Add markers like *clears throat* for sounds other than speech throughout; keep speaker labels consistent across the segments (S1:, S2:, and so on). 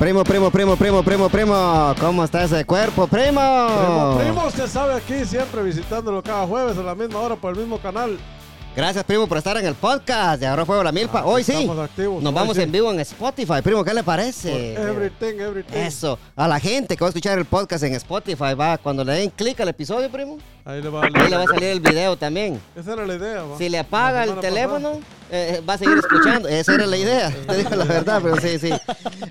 S1: Primo, primo, primo, primo, primo, primo. ¿Cómo está ese cuerpo, primo?
S2: Primo, primo, usted sabe aquí siempre visitándolo cada jueves a la misma hora por el mismo canal.
S1: Gracias, primo, por estar en el podcast de Ahora Fuego la Milpa. Hoy sí.
S2: Activos,
S1: Nos vamos
S2: sí.
S1: en vivo en Spotify. Primo, ¿qué le parece?
S2: Everything, everything.
S1: Eso. A la gente que va a escuchar el podcast en Spotify, va, cuando le den clic al episodio, primo,
S2: Ahí le va a
S1: ahí le va a salir el video también.
S2: Esa era la idea, va.
S1: Si le apaga el teléfono, eh, va a seguir escuchando. Esa era la idea. Te digo la verdad, pero sí, sí.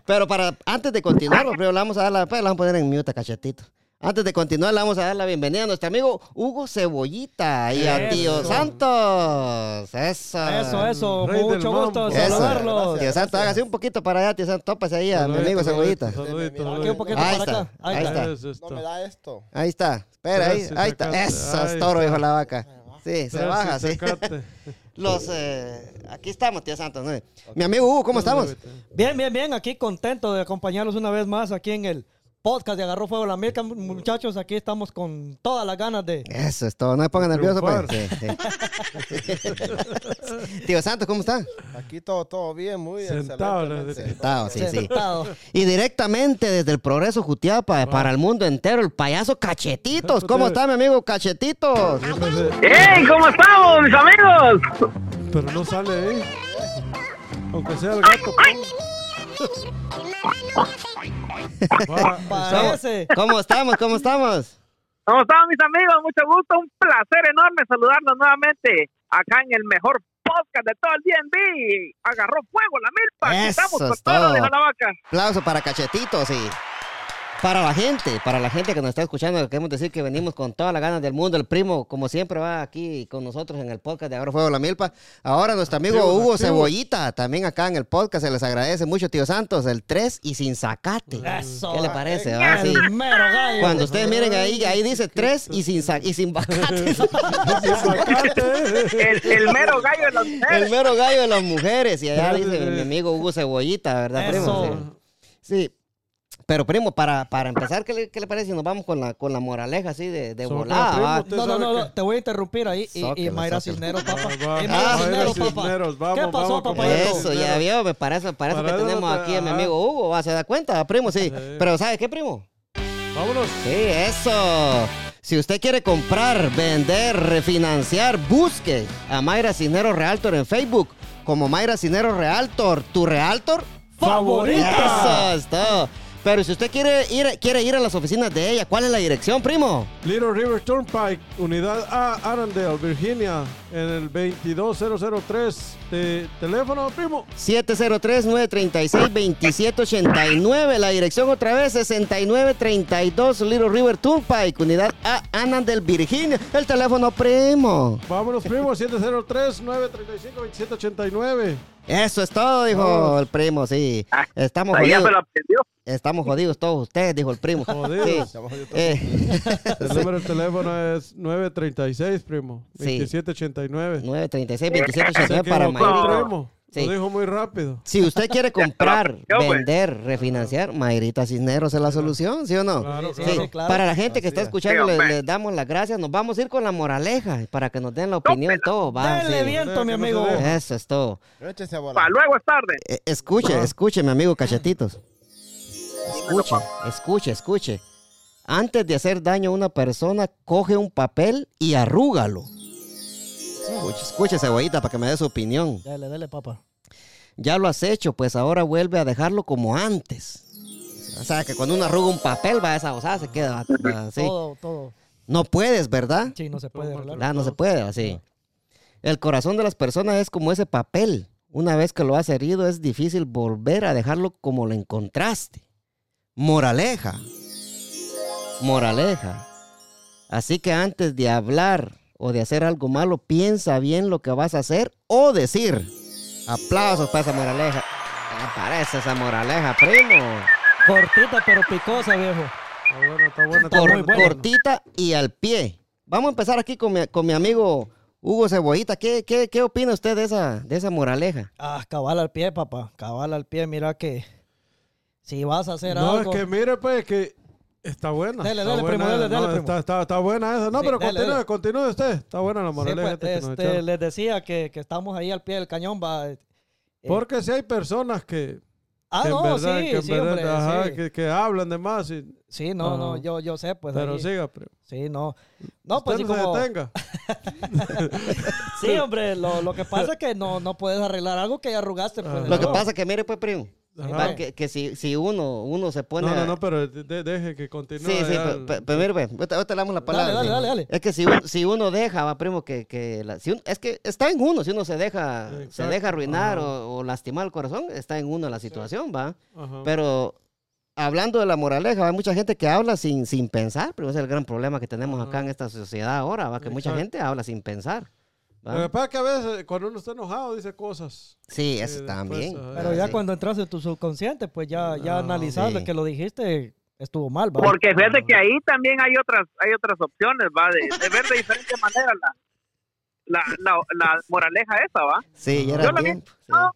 S1: Pero para antes de continuar, *laughs* primero le vamos a dar la, pues, vamos a poner en mute a cachetito. Antes de continuar, le vamos a dar la bienvenida a nuestro amigo Hugo Cebollita y a Tío. Santos. Eso.
S3: Eso, eso,
S2: Rey
S3: mucho gusto saludarlos.
S1: Tío Santos, hágase un poquito para allá, tío Santos. Tópase ahí a mi amigo Cebollita.
S2: saludito, saludito,
S3: Aquí un poquito
S1: Ahí
S3: para
S1: está,
S3: acá. Ahí
S1: ahí
S3: está.
S4: No me da esto.
S1: Ahí está. Espera, ahí, ahí está. Eso es toro, hijo de la vaca. Sí, se baja, sí. *laughs* Los, eh, aquí estamos, tío Santos. ¿no? Mi amigo Hugo, ¿cómo estamos?
S3: Bien, bien, bien. Aquí contento de acompañarlos una vez más aquí en el podcast de Agarró Fuego la Mirca. Muchachos, aquí estamos con todas las ganas de...
S1: Eso es todo, no me ponga nervioso. Pues. Sí, sí. *laughs* Tío Santos, ¿cómo está?
S4: Aquí todo, todo bien, muy
S2: Sentado,
S4: excelentemente.
S2: le-
S1: Sentado, sí, sí.
S3: Sentado.
S1: Y directamente desde el Progreso Jutiapa para el mundo entero, el payaso Cachetitos. ¿Cómo está mi amigo Cachetitos?
S5: ¡Hey! ¿Cómo estamos, mis amigos?
S2: Pero no sale ahí. Aunque sea el gato. *laughs*
S1: ¿Cómo estamos? ¿Cómo estamos?
S5: ¿Cómo están, mis amigos? Mucho gusto. Un placer enorme saludarlos nuevamente acá en el mejor podcast de todo el D&D. Agarró fuego la milpa.
S1: Eso
S5: Estamos con
S1: es todo.
S5: todo, dijo la vaca.
S1: Aplauso para Cachetitos y para la gente, para la gente que nos está escuchando, queremos decir que venimos con todas las ganas del mundo. El primo, como siempre, va aquí con nosotros en el podcast de Ahora Fuego la Milpa. Ahora nuestro amigo
S2: Activos,
S1: Hugo. Cebollita, también acá en el podcast, se les agradece mucho, tío Santos, el 3 y sin sacate.
S3: Eso.
S1: ¿Qué le parece? va? Sí.
S3: El mero gallo.
S1: Cuando ustedes miren ahí, ahí dice 3 y sin, y sin *laughs* bacate.
S5: El, el mero gallo de las mujeres.
S1: el mero gallo de las mujeres. Y allá dice mi amigo Hugo Cebollita, ¿verdad, primo? Sí. Pero, primo, para, para empezar, ¿qué le, qué le parece si nos vamos con la, con la moraleja así de, de volada?
S2: primo, usted
S3: No, no, no,
S2: que-
S3: no, te voy a interrumpir ahí. Y, y Mayra. Cisneros, papá.
S2: Va,
S3: Y Mayra
S1: Ah,
S3: Cisneros, papá.
S2: Cisneros, vamos,
S3: ¿Qué pasó,
S2: vamos,
S3: papá?
S1: Eso, ya vio, me parece, parece que tenemos
S2: te-
S1: aquí a mi amigo Hugo. ¿se da cuenta, primo? Sí.
S2: Sí.
S1: Pero, ¿sabe qué, primo?
S2: Vámonos.
S1: Sí, eso. Si usted quiere comprar, vender, refinanciar, busque a Mayra Cisneros Realtor en Facebook como Mayra Cisneros Realtor, tu Realtor
S3: Favorita.
S1: Eso es todo. Pero si usted quiere ir, quiere ir a las oficinas de ella, ¿cuál es la dirección, primo?
S2: Little River Turnpike, unidad A, Arundel, Virginia, en el 22003 de teléfono, primo.
S1: 703-936-2789. La dirección otra vez, 6932 Little River Turnpike, unidad A, Annandale, Virginia. El teléfono, primo.
S2: Vámonos, primo, 703-935-2789.
S1: Eso es todo, dijo
S2: Vamos.
S1: el primo, sí. Estamos
S5: Ahí ya
S1: jodidos.
S5: se lo aprendió.
S1: Estamos jodidos todos ustedes, dijo el primo.
S2: Jodidos.
S1: Sí. Eh, *laughs*
S2: El número de teléfono es 936, primo.
S1: Sí.
S2: 2789.
S1: 936
S2: Se
S1: 2789 para
S2: primo.
S1: Sí.
S2: Lo dijo muy rápido.
S1: Si usted quiere *laughs* comprar,
S5: pues.
S1: vender, refinanciar, Mayrita Cisneros es la solución, ¿sí o no?
S2: Claro, claro.
S3: sí, claro.
S1: Para la gente que está escuchando,
S5: Sí,
S1: le-
S5: hombre.
S1: les, damos las gracias. Nos vamos a ir con la moraleja para que nos den la opinión todo. Va, sí.
S3: viento, mi amigo.
S1: Eso es todo.
S5: Para luego es tarde.
S1: Eh, Escuche, escuche, mi amigo Cachetitos. Escuche, escuche, escuche. Antes de hacer daño a una persona, coge un papel y arrúgalo. Escuche, escuche, cebollita, para que me dé su opinión.
S3: Dale, dale, papá.
S1: Ya lo has hecho, pues ahora vuelve a dejarlo como antes. O sea, que cuando uno arruga un papel, va esa osada, se queda así.
S3: Todo, todo.
S1: No puedes, ¿verdad?
S3: Sí, no se puede arreglar.
S1: Ah, no se puede, así. El corazón de las personas es como ese papel. Una vez que lo has herido, es difícil volver a dejarlo como lo encontraste. Moraleja. Moraleja. Así que antes de hablar o de hacer algo malo, piensa bien lo que vas a hacer o decir. Aplausos para esa moraleja. Me parece esa moraleja, primo.
S3: Cortita pero picosa, viejo.
S2: Está bueno, está bueno. está
S1: Cor-
S2: bueno.
S3: bueno.
S1: cortita y al pie. Vamos a empezar aquí con mi, con mi amigo Hugo Cebollita. ¿Qué, qué, qué opina usted de esa, de esa moraleja?
S3: Ah, cabal al pie, papá. Cabal al pie. Mira que si vas a hacer
S2: No, es
S3: algo...
S2: que mire, pues, que está buena.
S3: Dale,
S2: está
S3: dale,
S2: buena,
S3: primo, dale,
S2: no,
S3: dale, primo.
S2: Está, está, está buena esa. No,
S3: Sí,
S2: pero
S3: dale,
S2: continúe,
S3: dale.
S2: continúe usted. Está buena la
S3: Sí,
S2: moraleja.
S3: pues,
S2: esta que nos
S3: este,
S2: echaron.
S3: les decía que, que estamos ahí al pie del cañón, va. eh,
S2: Porque si hay personas que
S3: Ah,
S2: que en
S3: no,
S2: verdad,
S3: sí,
S2: que en
S3: sí,
S2: verdad,
S3: hombre,
S2: ajá,
S3: sí.
S2: Que, que hablan de más. y-
S3: Sí, no, no,
S2: Ajá.
S3: yo, yo sé, pues.
S2: pero
S3: ahí-
S2: siga, primo.
S3: Sí, no. No, pues
S2: Usted
S3: sí,
S2: no
S3: como.
S2: se detenga. *laughs*
S3: Sí, hombre, lo, lo que pasa es que no, no puedes arreglar algo que ya arrugaste. Pues,
S2: Ah.
S1: Lo que pasa que, mire, pues, primo,
S2: Ajá.
S1: que, que si, si uno, uno se pone...
S2: No, no, no, pero de- de- deje que continúe.
S1: Sí, sí, pero, mire, ahorita, le damos la palabra.
S3: dale, dale, dale.
S1: Es que si, un- si uno deja, va, primo, que, que la- si un- es que está en uno, si uno se deja, se deja arruinar o, o lastimar el corazón, está en uno la situación, va.
S2: Ajá.
S1: Pero hablando de la moraleja, hay mucha gente que habla sin, sin pensar, pero ese es el gran problema que tenemos acá en esta sociedad ahora, va, que mucha gente habla sin pensar. ¿Va?
S2: Lo que pasa es que a veces cuando uno está enojado dice cosas.
S1: Sí,
S2: eh,
S1: eso
S2: después,
S1: también.
S2: ajá.
S3: Pero ya
S1: Sí.
S3: cuando entras en tu subconsciente, pues ya, ya
S2: Ah,
S3: analizando
S1: sí.
S3: que lo dijiste, estuvo mal, ¿va?
S5: Porque fíjate que ahí también hay otras hay otras opciones, va, de, de ver de diferente manera la, la, la, la moraleja esa, va.
S1: Sí, ya
S5: Yo
S1: era
S5: la vi-
S1: sí.
S5: no,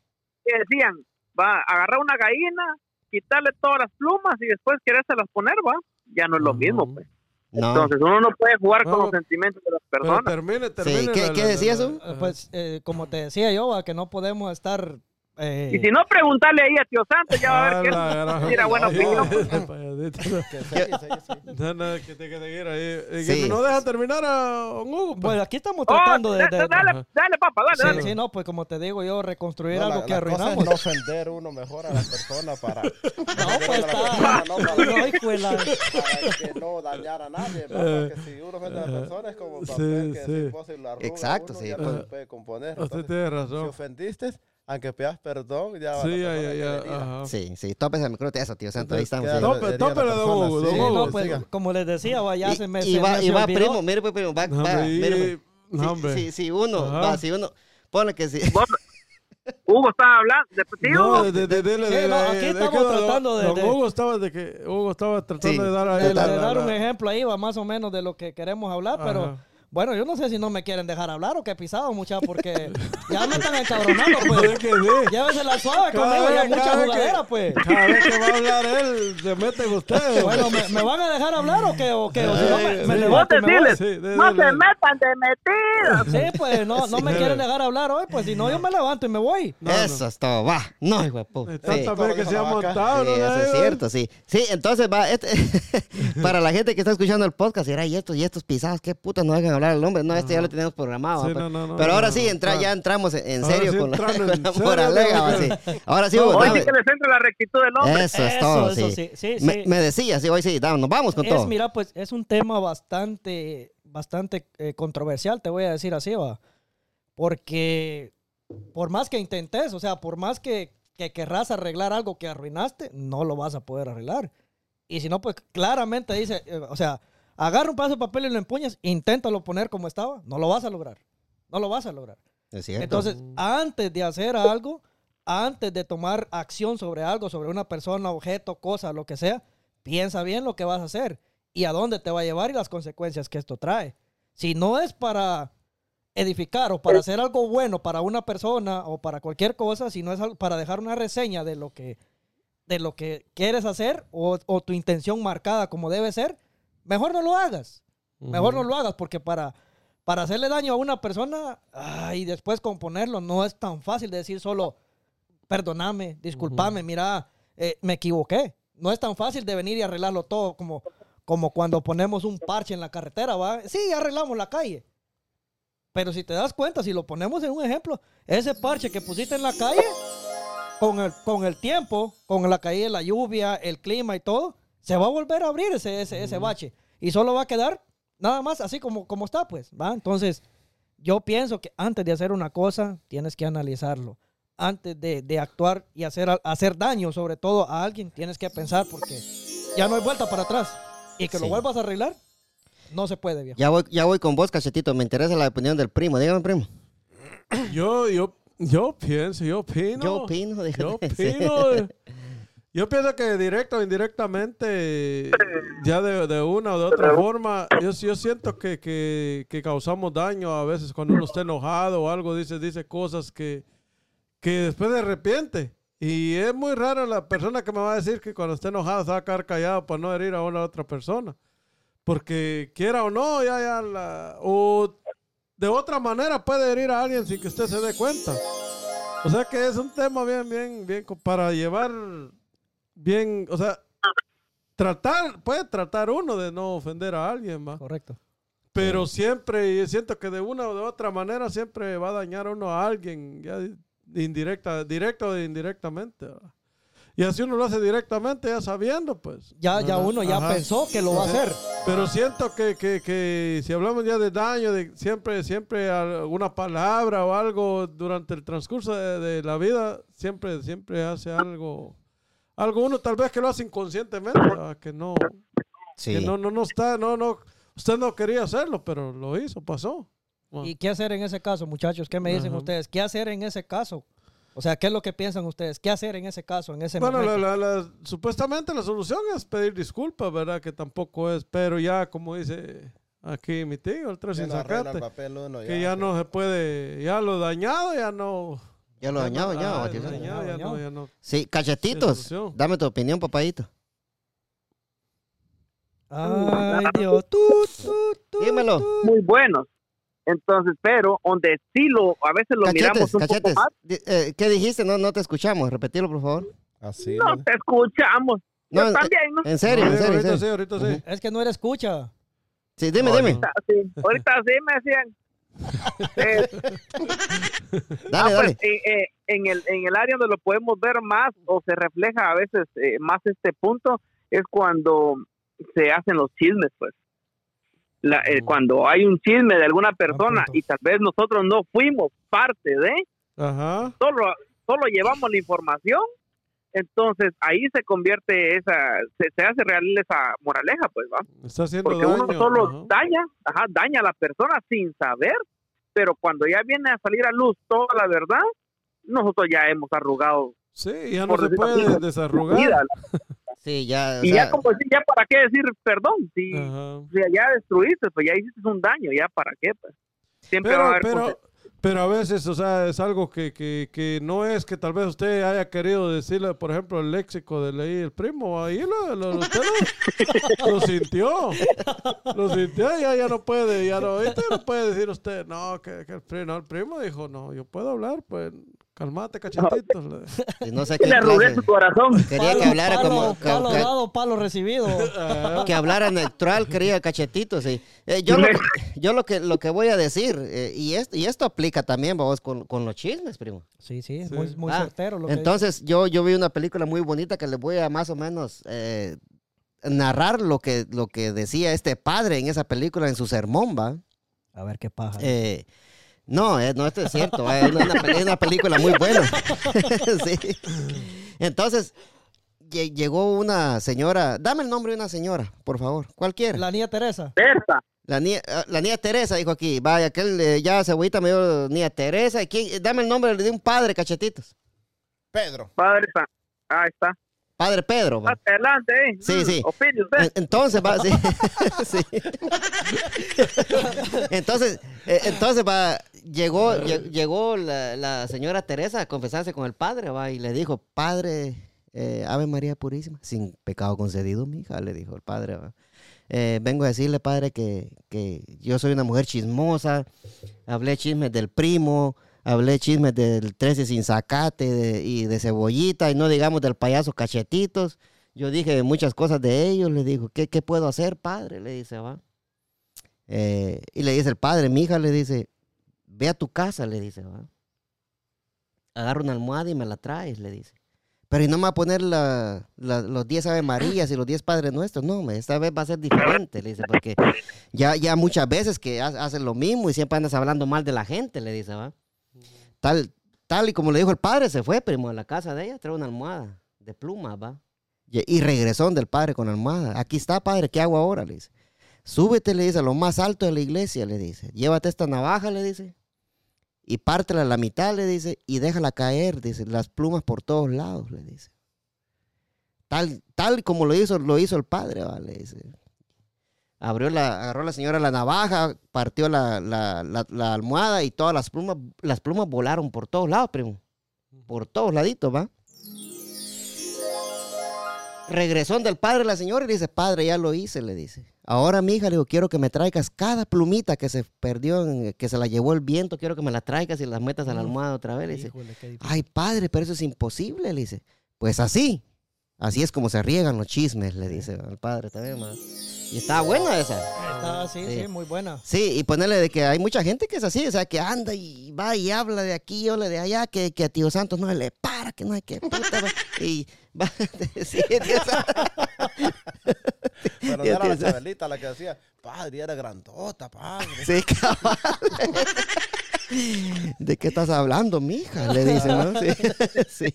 S5: Que decían, va, agarrar una gallina, quitarle todas las plumas y después querérselas poner, va. Ya no es lo
S2: Ajá.
S5: mismo, pues.
S1: No.
S5: Entonces uno no puede jugar con
S2: No,
S5: los sentimientos de las
S2: Pero
S5: personas.
S2: termine, termine.
S1: ¿qué-
S2: la-
S1: qué
S2: la-
S1: decía
S2: la-
S1: eso?
S3: Eh, Pues, eh, como te decía yo, que no podemos estar... eh,
S5: Y si no, preguntarle ahí a Tío Santos, ya va a ver
S2: Ah,
S5: qué tira buena
S2: Sí,
S5: opinión. *laughs*
S2: No, no, que te que seguir ahí. Eh, no deja terminar a Hugo. pues.
S3: Bueno, aquí estamos
S5: Oh,
S3: tratando de...
S5: da-
S3: de-
S5: da- dale, dale, papá, dale,
S3: Sí,
S5: dale.
S3: sí, no, pues como te digo yo, reconstruir
S4: No,
S3: algo
S4: la,
S3: que
S4: la cosa es
S3: arruinamos.
S4: no ofender uno mejor a la persona para,
S3: No, pues está.
S4: no, para,
S3: No, hijo de la- *laughs* *laughs*
S4: para que no dañar a nadie. Porque si uno ofende a la persona es como el papel
S2: Sí,
S4: que
S2: sí.
S4: si lo arruga
S1: Exacto,
S4: uno,
S1: sí,
S4: ya
S1: pues.
S4: no se puede componer.
S2: Usted tiene
S4: si
S2: razón.
S4: ofendiste, aunque pidas perdón, ya
S2: Sí, ya, ya, ya.
S1: Sí, sí, tópese el micrófono, eso, tío Santo, ahí estamos. Sí.
S2: Tópele, don
S4: persona,
S2: Hugo,
S4: sí.
S3: Sí, no, pues,
S4: siga.
S3: como les decía, va, ya
S1: y,
S3: se me,
S1: y va, y va, primo, mire, pues, primo, va, va, mire, pues.
S2: no,
S1: Si-
S2: hombre.
S1: si, si uno,
S2: Ajá.
S1: va, si uno, pone que si,
S5: Vos- Hugo estaba hablando. De, sí,
S2: No,
S5: Hugo,
S2: de, de, de, de-
S3: Sí,
S2: de-
S3: no,
S2: de-
S3: aquí
S2: de-
S3: estamos tratando de- de-
S2: Hugo estaba de que Hugo estaba tratando
S1: Sí,
S2: de dar a
S3: de,
S2: él la-
S3: de dar un ejemplo ahí, va más o menos de lo que queremos hablar, pero. Bueno, yo no sé si no me quieren dejar hablar o qué pisado, muchachos, porque *laughs* ya me están encabronando, pues.
S2: Que.
S3: Llévese la suave conmigo, ya mucha jugadera,
S2: que-
S3: pues.
S2: Cada vez que va a hablar él, se meten ustedes.
S3: Bueno, ¿me, me van a dejar hablar o qué? ¿O qué? O si no, me, me
S2: Sí.
S3: levanto me voy.
S5: deciles,
S2: Sí, de-
S5: no
S2: de-
S5: se
S2: de-
S5: metan de metidas.
S3: Sí, pues no, no me quieren dejar hablar hoy, pues si no, yo me levanto y me voy.
S2: No, no.
S1: eso es todo, va, no, hijo de puta. Sí.
S2: Que se ha montado.
S1: Sí,
S2: ¿no?
S1: eso es cierto, sí. Sí, entonces va, este- *laughs* para la gente que está escuchando el podcast, era y estos y estos pisados, qué puta no dejan hablar al hombre. No, este ya lo tenemos programado.
S2: Sí,
S1: pero,
S2: no, no, no,
S1: pero
S2: no,
S1: ahora
S2: no,
S1: sí, entra,
S2: no.
S1: ya entramos en, serio
S2: sí
S1: con la, *laughs* sí. Ahora sí,
S2: No,
S1: Hugo,
S5: Hoy
S1: dame.
S5: sí que les entre la rectitud del hombre.
S1: Eso es
S3: Eso,
S1: todo,
S3: eso,
S1: sí.
S3: sí, sí,
S1: Me,
S3: sí.
S1: me decía, sí, hoy sí, dame, nos vamos con
S3: Es,
S1: todo.
S3: mira, pues es un tema bastante, bastante eh, controversial, te voy a decir así, va. Porque por más que intentes, o sea, por más que, que querrás arreglar algo que arruinaste, no lo vas a poder arreglar. Y si no, pues claramente dice, eh, o sea, agarra un pedazo de papel y lo empuñas, inténtalo poner como estaba, no lo vas a lograr. No lo vas a lograr.
S1: Es cierto.
S3: Entonces, antes de hacer algo, antes de tomar acción sobre algo, sobre una persona, objeto, cosa, lo que sea, piensa bien lo que vas a hacer y a dónde te va a llevar y las consecuencias que esto trae. Si no es para edificar o para hacer algo bueno para una persona o para cualquier cosa, si no es para dejar una reseña de lo que, de lo que quieres hacer o, o tu intención marcada como debe ser, mejor no lo hagas. Mejor no lo hagas porque para, para hacerle daño a una persona y después componerlo no es tan fácil de decir solo, perdóname, discúlpame, mira, eh, me equivoqué. No es tan fácil de venir y arreglarlo todo como, como cuando ponemos un parche en la carretera, ¿va? Sí, arreglamos la calle. Pero si te das cuenta, si lo ponemos en un ejemplo, ese parche que pusiste en la calle, con el, con el tiempo, con la caída de la lluvia, el clima y todo, se va a volver a abrir ese, ese, ese bache. Y solo va a quedar nada más así como, como está, pues, ¿va? Entonces, yo pienso que antes de hacer una cosa, tienes que analizarlo. Antes de, de actuar y hacer, hacer daño, sobre todo a alguien, tienes que pensar porque ya no hay vuelta para atrás. Y que lo vuelvas a arreglar, no se puede, viejo.
S1: Ya voy, ya voy con vos, cachetito. Me interesa la opinión del primo. Dígame, primo.
S2: Yo, yo, yo pienso, yo opino.
S1: Yo opino. *laughs*
S2: Yo opino. *laughs* Yo pienso que directo o indirectamente, ya de, de una o de otra forma, yo, yo siento que, que, que causamos daño a veces cuando uno está enojado o algo, dice, dice cosas que, que después se arrepiente. Y es muy raro la persona que me va a decir que cuando esté enojado se va a quedar callado para no herir a una otra persona. Porque quiera o no, ya, ya, la, o de otra manera puede herir a alguien sin que usted se dé cuenta. O sea que es un tema bien, bien, bien para llevar bien, o sea, tratar, puede tratar uno de no ofender a alguien, va.
S3: Correcto.
S2: Pero siempre, y siento que de una o de otra manera siempre va a dañar uno a alguien, ya indirecta, directo o indirectamente. ¿va? Y así uno lo hace directamente, ya sabiendo, pues.
S3: Ya, ya uno ya
S2: Ajá.
S3: pensó que lo va a hacer.
S2: Pero siento que, que, que si hablamos ya de daño, de siempre, siempre alguna palabra o algo durante el transcurso de, de la vida, siempre, siempre hace algo. Algo uno tal vez que lo hace inconscientemente, ¿verdad? que no,
S1: Sí.
S2: que no, no, no está, no, no, usted no quería hacerlo, pero lo hizo, pasó. Bueno,
S3: ¿Y qué hacer en ese caso, muchachos? ¿Qué me dicen
S2: Ajá.
S3: ustedes? ¿Qué hacer en ese caso? O sea, ¿qué es lo que piensan ustedes? ¿Qué hacer en ese caso, en ese
S2: Bueno, la-
S3: momento?
S2: la- la- supuestamente la solución es pedir disculpas, ¿verdad? Que tampoco es, pero ya como dice aquí mi tío, el tres sin
S4: el
S2: sacate,
S4: papel uno,
S2: que ya no se puede, ya lo dañado, ya no...
S1: Ya lo dañado, ya.
S2: ah, dañado, ya
S3: Dañado.
S2: no, ya no.
S1: Sí, cachetitos. Dame tu opinión, papadito.
S3: Ay, Dios. Tú, tú, tú,
S1: Dímelo.
S5: muy buenos. Entonces, pero donde sí lo, a veces lo
S1: Cachetes,
S5: miramos un
S1: cachetes.
S5: poco más,
S1: eh, ¿Qué dijiste? No, no te escuchamos. Repetilo, por favor.
S4: Así,
S5: no te escuchamos.
S1: No, en-
S5: también, ¿no?
S1: En serio, en
S2: Sí,
S1: serio, en
S2: ahorita
S1: serio.
S2: sí, ahorita sí.
S3: Es que no era escucha.
S1: Sí, dime, dime.
S2: no.
S5: Ah, sí. Ahorita sí me decían. Eh,
S1: Dale,
S5: ah,
S1: dale.
S5: pues, eh, eh, en, el, en el área donde lo podemos ver más o se refleja a veces eh, más este punto es cuando se hacen los chismes, pues. La- eh,
S2: Mm.
S5: Cuando hay un chisme de alguna persona
S3: punto.
S5: y tal vez nosotros no fuimos parte de,
S2: Ajá.
S5: solo, solo llevamos la información, entonces ahí se convierte esa, se, se hace real esa moraleja, pues, ¿va?
S2: Está haciendo
S5: Porque
S2: daño.
S5: uno solo
S2: ajá.
S5: daña, ajá, daña a la persona sin saber, pero cuando ya viene a salir a luz toda la verdad, nosotros ya hemos arrugado
S2: Sí, ya no se puede
S5: así,
S2: desarrugar.
S5: vida. *laughs*
S1: Sí, ya. o
S5: Y
S1: sea,
S5: ya como decir, ya para qué decir perdón, si, si ya destruiste, pues ya hiciste un daño, ya para qué, pues. Siempre va a haber
S2: pero, pero a veces, o sea, es algo que, que, que no es que tal vez usted haya querido decirle, por ejemplo, el léxico de ley el primo, ahí lo, lo- usted lo, *laughs* lo sintió, lo sintió, ya, ya no puede, ya no, ahorita no puede decir usted, no, que, que el primo, no, el primo dijo, no, yo puedo hablar, pues, calmate,
S1: y no sé *laughs* qué
S5: le arrugué su corazón.
S1: Quería que hablara
S3: palo,
S1: como. que-
S3: Palo
S1: que-
S3: dado, palo recibido. *laughs*
S1: Que hablara neutral, quería cachetito, sí. Eh, yo lo, que- yo lo que lo que voy a decir, eh, y, esto, y esto aplica también, vamos, con, con los chismes, primo.
S3: Sí, sí,
S2: Sí.
S3: muy, muy
S1: Ah,
S3: certero. Lo que
S1: Entonces, yo, yo vi una película muy bonita que les voy a más o menos eh, narrar lo que, lo que decía este padre en esa película, en su sermón, ¿va?
S3: A ver qué paja.
S1: Eh, no, eh, no, esto es cierto. eh, Es una, peli- es una película muy buena. *laughs* Sí. Entonces, lle- llegó una señora. Dame el nombre de una señora, por favor. Cualquiera. La,
S3: La niña Teresa.
S5: Berta,
S1: niña, ah, la niña Teresa dijo aquí. Vaya, aquel eh, ya cebollita me dio niña Teresa. ¿Y quién? Dame el nombre de un padre, cachetitos.
S4: Pedro.
S5: padre, ahí está.
S1: Padre Pedro. va.
S5: Adelante, eh.
S1: Sí,
S5: Mm,
S1: sí.
S5: opine usted.
S1: En- Entonces va, sí. *laughs* Sí. *laughs* Entonces, eh, entonces va, llegó, lle- llegó la, la señora Teresa a confesarse con el padre, va, y le dijo, padre, eh, Ave María Purísima, sin pecado concedido, mi hija, le dijo el padre, va. Eh, vengo a decirle, padre, que, que yo soy una mujer chismosa, hablé chismes del primo, hablé chismes del 13 sin zacate de- y de cebollita, y no digamos del payaso cachetitos. Yo dije muchas cosas de ellos, le dijo, ¿qué, qué puedo hacer, padre? Le dice, va. Eh, y le dice el padre, mi hija, le dice, ve a tu casa, le dice, va. Agarra una almohada y me la traes, le dice. Pero y no me va a poner la- los 10 Ave Marías y los 10 Padres Nuestros, no, esta vez va a ser diferente, le dice, porque ya, ya muchas veces que ha- hacen lo mismo y siempre andas hablando mal de la gente, le dice, va. Tal, tal y como le dijo el padre, se fue, primo, a la casa de ella, trae una almohada de pluma, va. Y, regresó del padre con almohada. Aquí está, padre, ¿qué hago ahora? Le dice. Súbete, le dice, a lo más alto de la iglesia, le dice. Llévate esta navaja, le dice. Y pártela la mitad, le dice, y déjala caer, dice, las plumas por todos lados, le dice. Tal, tal como lo hizo, lo hizo el padre, va, le dice. Abrió la, agarró la señora la navaja, partió la, la- la- la almohada y todas las plumas, las plumas volaron por todos lados, primo. Por todos laditos, va. Regresó del padre la señora y le dice, padre, ya lo hice, le dice. Ahora mi hija, le digo, quiero que me traigas cada plumita que se perdió, en- que se la llevó el viento, quiero que me la traigas y las metas a la almohada otra vez. Le dice,
S3: Híjole,
S1: ay padre, pero eso es imposible, le dice. Pues así, así es como se riegan los chismes, le dice al padre también, ma. Y está buena esa.
S3: Está, sí,
S1: Sí.
S3: sí, muy buena.
S1: Sí, y ponerle de que hay mucha gente que es así, o sea, que anda y va y habla de aquí, habla de allá, que, que a Tío Santos no se le para, que no hay que puta, y va, sí, Tío. *laughs*
S4: Pero *laughs* era la Chabelita la que decía, padre, era grandota, padre.
S1: Sí, cabal. *laughs* ¿De qué estás hablando, mija? Le dice, ¿no? Sí. *laughs* Sí,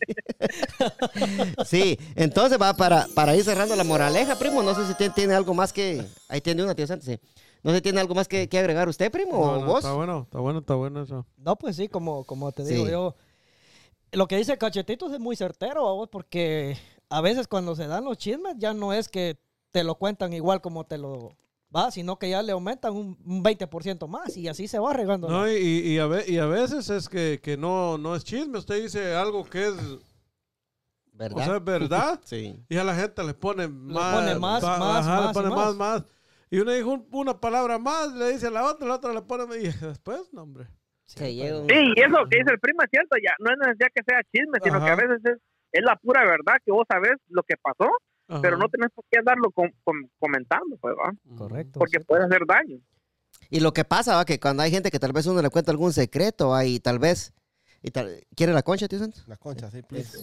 S1: Sí, entonces va para, para ir cerrando la moraleja, primo. No sé si tiene, tiene algo más que. Ahí tiene una, tío Santos, sí. No sé si tiene algo más que, que agregar usted, primo,
S2: No,
S1: o
S2: no,
S1: vos.
S2: Está bueno, está bueno, está bueno eso.
S3: No, pues sí, como, como te
S1: Sí.
S3: digo yo. Lo que dice Cachetitos es muy certero, vos, porque a veces cuando se dan los chismes ya no es que te lo cuentan igual como te lo va, sino que ya le aumentan un, un 20% más y así se va regando.
S2: No, y, y, a ve- y a veces es que, que no, no es chisme. Usted dice algo que es,
S1: ¿Verdad?
S2: o sea, es verdad. *laughs*
S1: sí.
S2: Y a la gente le pone más.
S3: pone más,
S2: va-
S3: más,
S2: ajá, le
S3: más y
S2: pone
S3: más.
S2: más, más. Y uno dijo un- una palabra más, le dice a la otra, la otra le pone. Y *laughs* después, no, hombre.
S1: Un-
S5: Sí, y eso que dice el primo es cierto, ya no es necesario que sea chisme, sino
S2: Ajá.
S5: que a veces es, es la pura verdad que vos sabés lo que pasó,
S2: Ajá.
S5: pero no tenés por qué andarlo com- com- comentando, pues, ¿va?
S3: Correcto.
S5: Porque
S3: sí.
S5: puede hacer daño.
S1: Y lo que pasa, va, que cuando hay gente que tal vez uno le cuenta algún secreto, va, y tal vez. Y tal, ¿Quiere la concha, tío Santos?
S4: Las conchas, sí, please.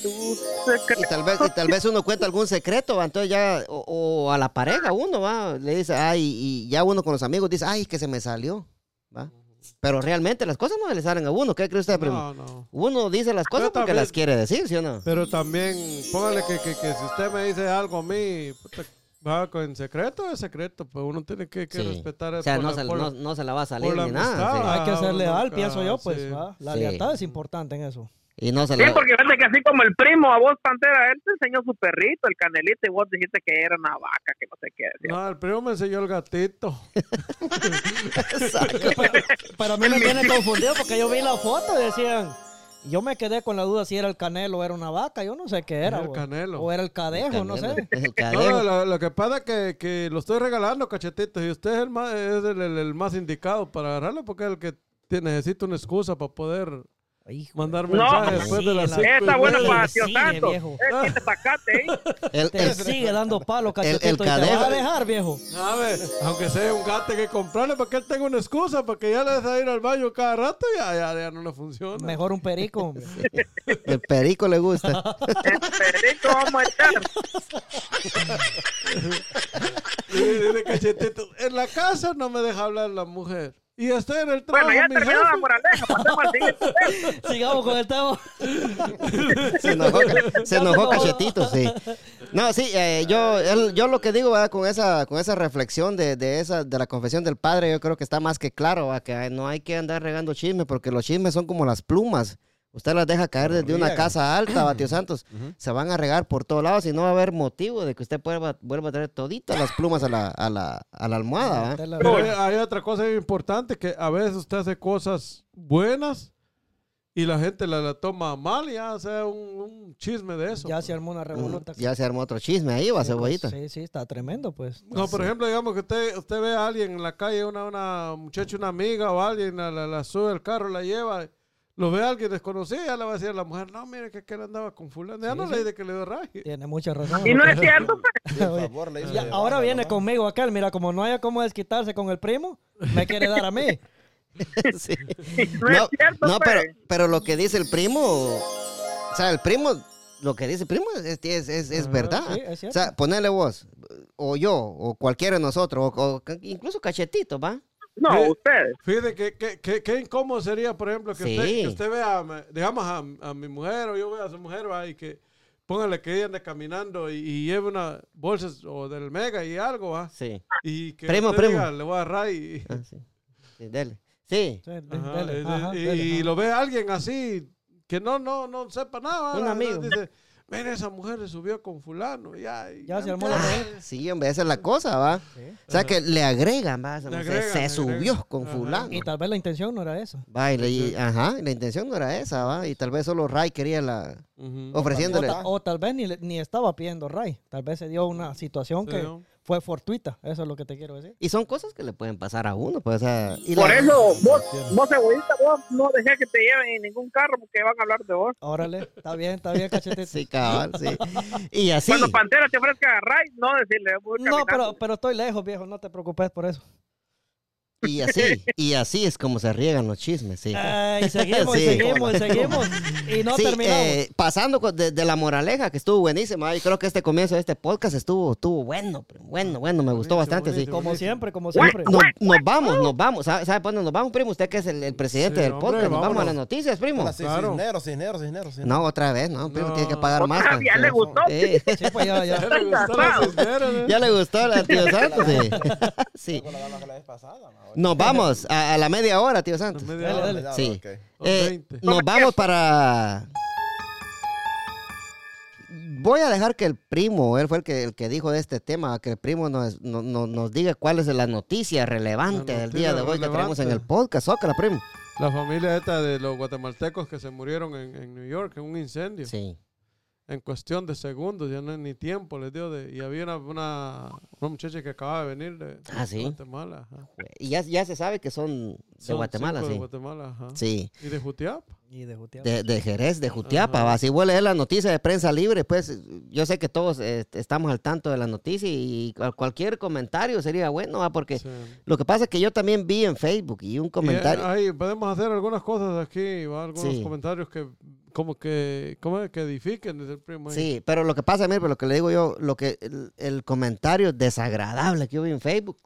S1: Y tal vez, y tal vez uno cuenta algún secreto, va, entonces ya, o, o a la pareja uno, va, le dice, ay, y ya uno con los amigos dice, ay, es que se me salió, va. Pero realmente las cosas no le salen a uno, ¿qué cree usted, primo?
S2: No, no.
S1: Uno dice las cosas porque las quiere decir, ¿sí o no?
S2: Pero también, póngale que, que, que si usted me dice algo a mí, puta, va con secreto, es secreto, pues uno tiene que, que
S1: Sí.
S2: respetar
S1: O sea, no
S2: la-
S1: se, no, no se la va a salir ni nada. sí.
S3: Hay que ser leal,
S2: nunca,
S3: pienso yo, pues. La
S1: Sí.
S3: lealtad es importante en eso.
S1: Y no se
S5: Sí,
S1: la...
S5: porque fíjate que así como el primo a vos, Pantera, él te enseñó su perrito, el canelito, y vos dijiste que era una vaca, que no sé qué. decía.
S2: No, el primo me enseñó el gatito. *laughs*
S3: Pero, pero a mí me tiene confundido porque yo vi la foto y decían, yo me quedé con la duda si era el canelo o era una vaca, yo no sé qué era.
S2: Era el canelo.
S3: O era el cadejo, no sé.
S1: El
S2: No, lo, lo que pasa es que, que lo estoy regalando, cachetitos, y usted es el más, es el, el- el más indicado para agarrarlo porque es el que te- necesita una excusa para poder
S3: Hijo,
S2: mandar mensajes después de las
S3: la-
S2: cinco
S5: Está bueno para Tío
S3: sí,
S5: Santos.
S3: viejo.
S5: Eh, sacate.
S1: El,
S3: te
S1: el-
S3: sigue dando palo,
S1: el
S3: y te
S1: cadejo-
S3: vas a dejar, viejo.
S2: A ver, aunque sea un gato que comprarle para que él tenga una excusa, porque ya le vas a ir al baño cada rato ya, ya, ya no le funciona.
S3: Mejor un perico, hombre. *laughs*
S1: el perico le gusta.
S5: El perrito vamos a echar.
S2: Dile, dile, cachetito, en la casa no me deja hablar la mujer. Y estoy en el trabajo,
S5: Bueno, ya
S2: mi
S5: terminó la moraleja, pasemos al siguiente.
S3: Sigamos con el tema. *laughs*
S1: Se enojó, se enojó cachetito, sí. No, sí, eh, yo, yo lo que digo ¿verdad? con esa, con esa reflexión de, de esa, de la confesión del padre, yo creo que está más que claro, ¿verdad? que no hay que andar regando chismes, porque los chismes son como las plumas. Usted las deja caer desde una casa alta, va, tío *clears throat* Santos. Se van a regar por todos lados y no va a haber motivo de que usted vuelva, vuelva a traer toditas las plumas a la, a la, a la almohada.
S2: Pero hay, hay otra cosa importante, que a veces usted hace cosas buenas y la gente la, la toma mal y sea un, un chisme de eso.
S3: Ya se armó una revoluta.
S1: Ya se armó otro chisme ahí, va,
S3: Sí, pues,
S1: cebollita.
S3: Sí, sí, está tremendo, pues.
S2: No, por ejemplo, digamos que usted, usted ve a alguien en la calle, una, una muchacha, una amiga o alguien, la, la, la sube al carro, la lleva, lo ve a alguien desconocido, ya le va a decir a la mujer, no, mire que aquel andaba con fulano, ya
S3: Sí,
S2: no
S3: sí.
S2: le dice que le dio raje.
S3: Tiene mucha razón.
S5: Y no es cierto, pues. *laughs*
S4: Favor le hizo
S3: Ya, ahora viene
S4: ¿no?
S3: conmigo aquel, mira, como no haya cómo desquitarse con el primo, me quiere dar a mí. *laughs*
S1: Sí. *laughs*
S5: No, es cierto,
S1: no,
S5: pues.
S1: pero, pero lo que dice el primo, o sea, el primo, lo que dice el primo es, es, es, es verdad.
S3: sí, es
S1: o sea, ponerle vos, o yo, o cualquiera de nosotros, o, o incluso cachetito, ¿va?
S5: No,
S2: Sí.
S5: ustedes.
S2: Fíjate que, que, que, que incómodo sería, por ejemplo, que,
S1: Sí.
S2: usted, que usted vea, digamos, a, a mi mujer o yo vea a su mujer, va, y que póngale que ella ande caminando y, y lleve una bolsa o del mega y algo, va,
S1: Sí.
S2: y que
S1: Primo,
S2: usted
S1: primo.
S2: diga, le voy a agarrar y,
S1: Ah, sí. Sí,
S2: Ajá, y-
S3: ajá,
S2: y,
S3: dele,
S2: y
S3: ajá.
S2: lo ve alguien así que no no no sepa nada
S1: Un amigo.
S2: dice mira esa mujer se subió con fulano ya, y
S3: Ya se armó la
S2: Ah,
S1: sí, hombre, esa es la cosa, ¿va?
S3: Sí.
S1: O sea, que le agregan, ¿va? Se,
S2: Le
S1: se-
S2: agregan,
S1: se
S2: le
S1: subió con
S2: Ajá.
S1: fulano.
S3: Y tal vez la intención no era esa.
S1: Va, y le- y- ajá, y la intención no era esa, ¿va? Y tal vez solo Ray quería la.
S3: O,
S1: ofreciéndole.
S3: ta- o tal vez ni, le- ni estaba pidiendo Ray. Tal vez se dio una situación
S2: Sí,
S3: que
S2: ¿no?
S3: Fue fortuita. Eso es lo que te quiero decir.
S1: Y son cosas que le pueden pasar a uno, pues, o sea, y
S5: Por
S1: la-
S5: eso, vos, vos egoísta, vos no dejés que te lleven en ningún carro porque van a hablar de vos.
S3: Órale, está bien, está bien, cachetito. *laughs*
S1: Sí, cabal, sí. Y así,
S5: Cuando Pantera te ofrezca a Ray, no decirle.
S3: No, pero, pero estoy lejos, viejo. No te preocupes por eso.
S1: Y así, *laughs* y así es como se riegan los chismes, sí.
S3: Ay, *laughs* seguimos,
S1: Sí.
S3: y seguimos, y seguimos. Y no
S1: Sí,
S3: terminamos.
S1: eh, pasando de, de la moraleja, que estuvo buenísima. Yo creo que este comienzo de este podcast estuvo, estuvo bueno, bueno, bueno, me gustó
S2: Buenísimo,
S1: bastante, sí.
S3: como siempre, como siempre.
S1: Nos, nos vamos, nos vamos. ¿Sabe, sabe por dónde nos vamos, primo? Usted que es el, el presidente
S2: Sí,
S1: del
S2: hombre,
S1: podcast. Nos vamos a las noticias, primo.
S4: Hola, sí,
S2: Claro.
S4: Cisneros, Cisneros, Cisneros, Cisneros.
S1: No, otra vez, no, primo,
S2: No.
S1: tiene que pagar más. Pues.
S5: vez, le gustó.
S1: Sí.
S3: Pues ya, ya. *laughs*
S2: Ya le gustó.
S1: Ya le gustó al tío Santos, sí. sí.
S4: La vez pasada.
S1: Nos vamos a, a la media hora, tío Santos.
S2: Media
S3: Dale,
S2: hora.
S3: dale.
S1: Sí. Eh,
S2: 20.
S1: nos vamos para. Voy a dejar que el primo, él fue el que, el que dijo de este tema, que el primo nos, no- no- nos diga cuál es la noticia relevante
S2: La
S1: del día de hoy que tenemos en el podcast. Ócala, primo.
S2: La familia esta de los guatemaltecos que se murieron en, en New York en un incendio.
S1: Sí.
S2: En cuestión de segundos, ya no hay ni tiempo les dio. De, y había una, una, una muchacha que acaba de venir de,
S1: Ah, sí.
S2: Guatemala. ajá.
S1: Y ya, ya se sabe que son de
S2: Son
S1: Guatemala, sí.
S2: De Guatemala, ajá.
S1: Sí.
S2: Y de Jutiapa.
S3: Y de Jutiapa.
S1: De, de Jerez, de Jutiapa. Si vos lees la noticia de prensa libre, pues yo sé que todos eh, estamos al tanto de la noticia y cual- cualquier comentario sería bueno, ¿va? porque
S2: Sí.
S1: lo que pasa es que yo también vi en Facebook y un
S2: Y, eh,
S1: comentario.
S2: ahí podemos hacer algunas cosas aquí, ¿va? algunos
S1: Sí.
S2: comentarios que como que, como que edifiquen desde el primo.
S1: Sí, pero lo que pasa, mire, pero lo que le digo yo, lo que el, el comentario desagradable que yo vi en Facebook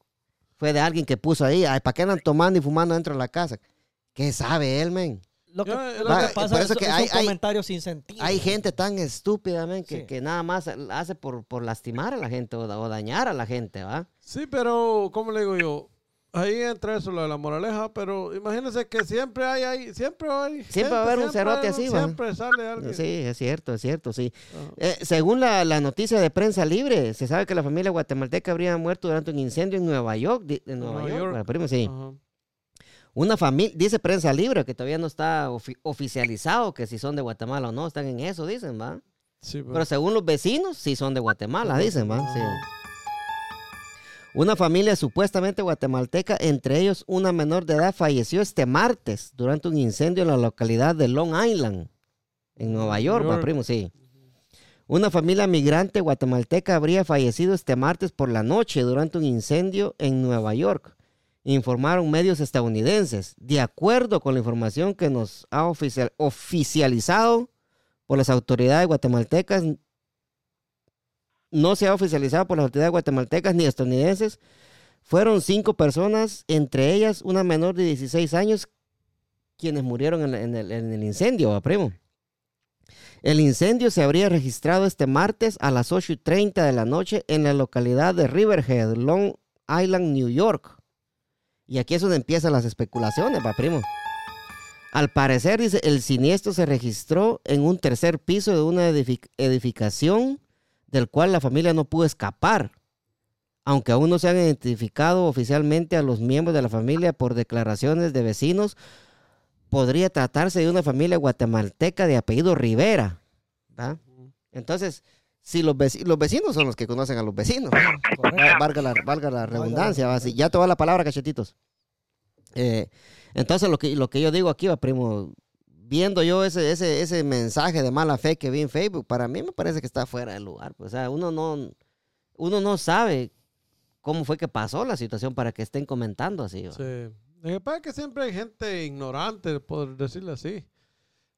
S1: fue de alguien que puso ahí, ay, ¿para qué andan tomando y fumando dentro de la casa? ¿Qué sabe él, men?
S3: Lo que,
S2: Yo-
S3: lo
S1: Va,
S3: que pasa
S1: por
S3: es,
S1: eso que
S3: es
S1: hay-
S3: un
S1: hay-
S3: comentario sin sentido.
S1: Hay gente tan estúpida, men, que,
S3: Sí.
S1: que nada más hace por, por lastimar a la gente o, o dañar a la gente, ¿va?
S2: Sí, pero, ¿cómo le digo yo? Ahí entra eso, lo de la moraleja, pero imagínense que siempre hay, hay siempre hay.
S1: Siempre va a haber un cerote así, va.
S2: Siempre sale alguien.
S1: Sí, es cierto, es cierto, sí. Eh, según la, la noticia de prensa libre, se sabe que la familia guatemalteca habría muerto durante un incendio en Nueva York. En Nueva,
S2: Nueva
S1: York,
S2: York.
S1: ¿verdad, primo? sí.
S2: Ajá.
S1: Una familia, dice prensa libre, que todavía no está ofi- oficializado que si son de Guatemala o no, están en eso, dicen, ¿va?
S2: Sí, pero-
S1: Pero según los vecinos, sí son de Guatemala, dicen, ¿va? Sí. Una familia supuestamente guatemalteca, entre ellos una menor de edad, falleció este martes durante un incendio en la localidad de Long Island, en Nueva York, ¿va,
S2: York.
S1: primo? Sí. Una familia migrante guatemalteca habría fallecido este martes por la noche durante un incendio en Nueva York, informaron medios estadounidenses. De acuerdo con la información que nos ha oficial- oficializado por las autoridades guatemaltecas, no se ha oficializado por las autoridades guatemaltecas ni estadounidenses. Fueron cinco personas, entre ellas una menor de 16 años, quienes murieron en, el, en el incendio, ¿va, primo. El incendio se habría registrado este martes a las 8 y 30 de la noche en la localidad de Riverhead, Long Island, New York. Y aquí es donde empiezan las especulaciones, va, primo. Al parecer, dice, el siniestro se registró en un tercer piso de una edific- edificación del cual la familia no pudo escapar. Aunque aún no se han identificado oficialmente a los miembros de la familia por declaraciones de vecinos, podría tratarse de una familia guatemalteca de apellido Rivera. Entonces, si los, veci- los vecinos son los que conocen a los vecinos, valga la, valga la redundancia, va, ya te va la palabra, cachetitos. Eh, entonces, lo que, lo que yo digo aquí, va, primo, viendo yo ese, ese, ese mensaje de mala fe que vi en Facebook, para mí me parece que está fuera de lugar. pues, o sea, uno no, uno no sabe cómo fue que pasó la situación para que estén comentando así.
S2: Sí. Lo que pasa es que siempre hay gente ignorante, por decirle así.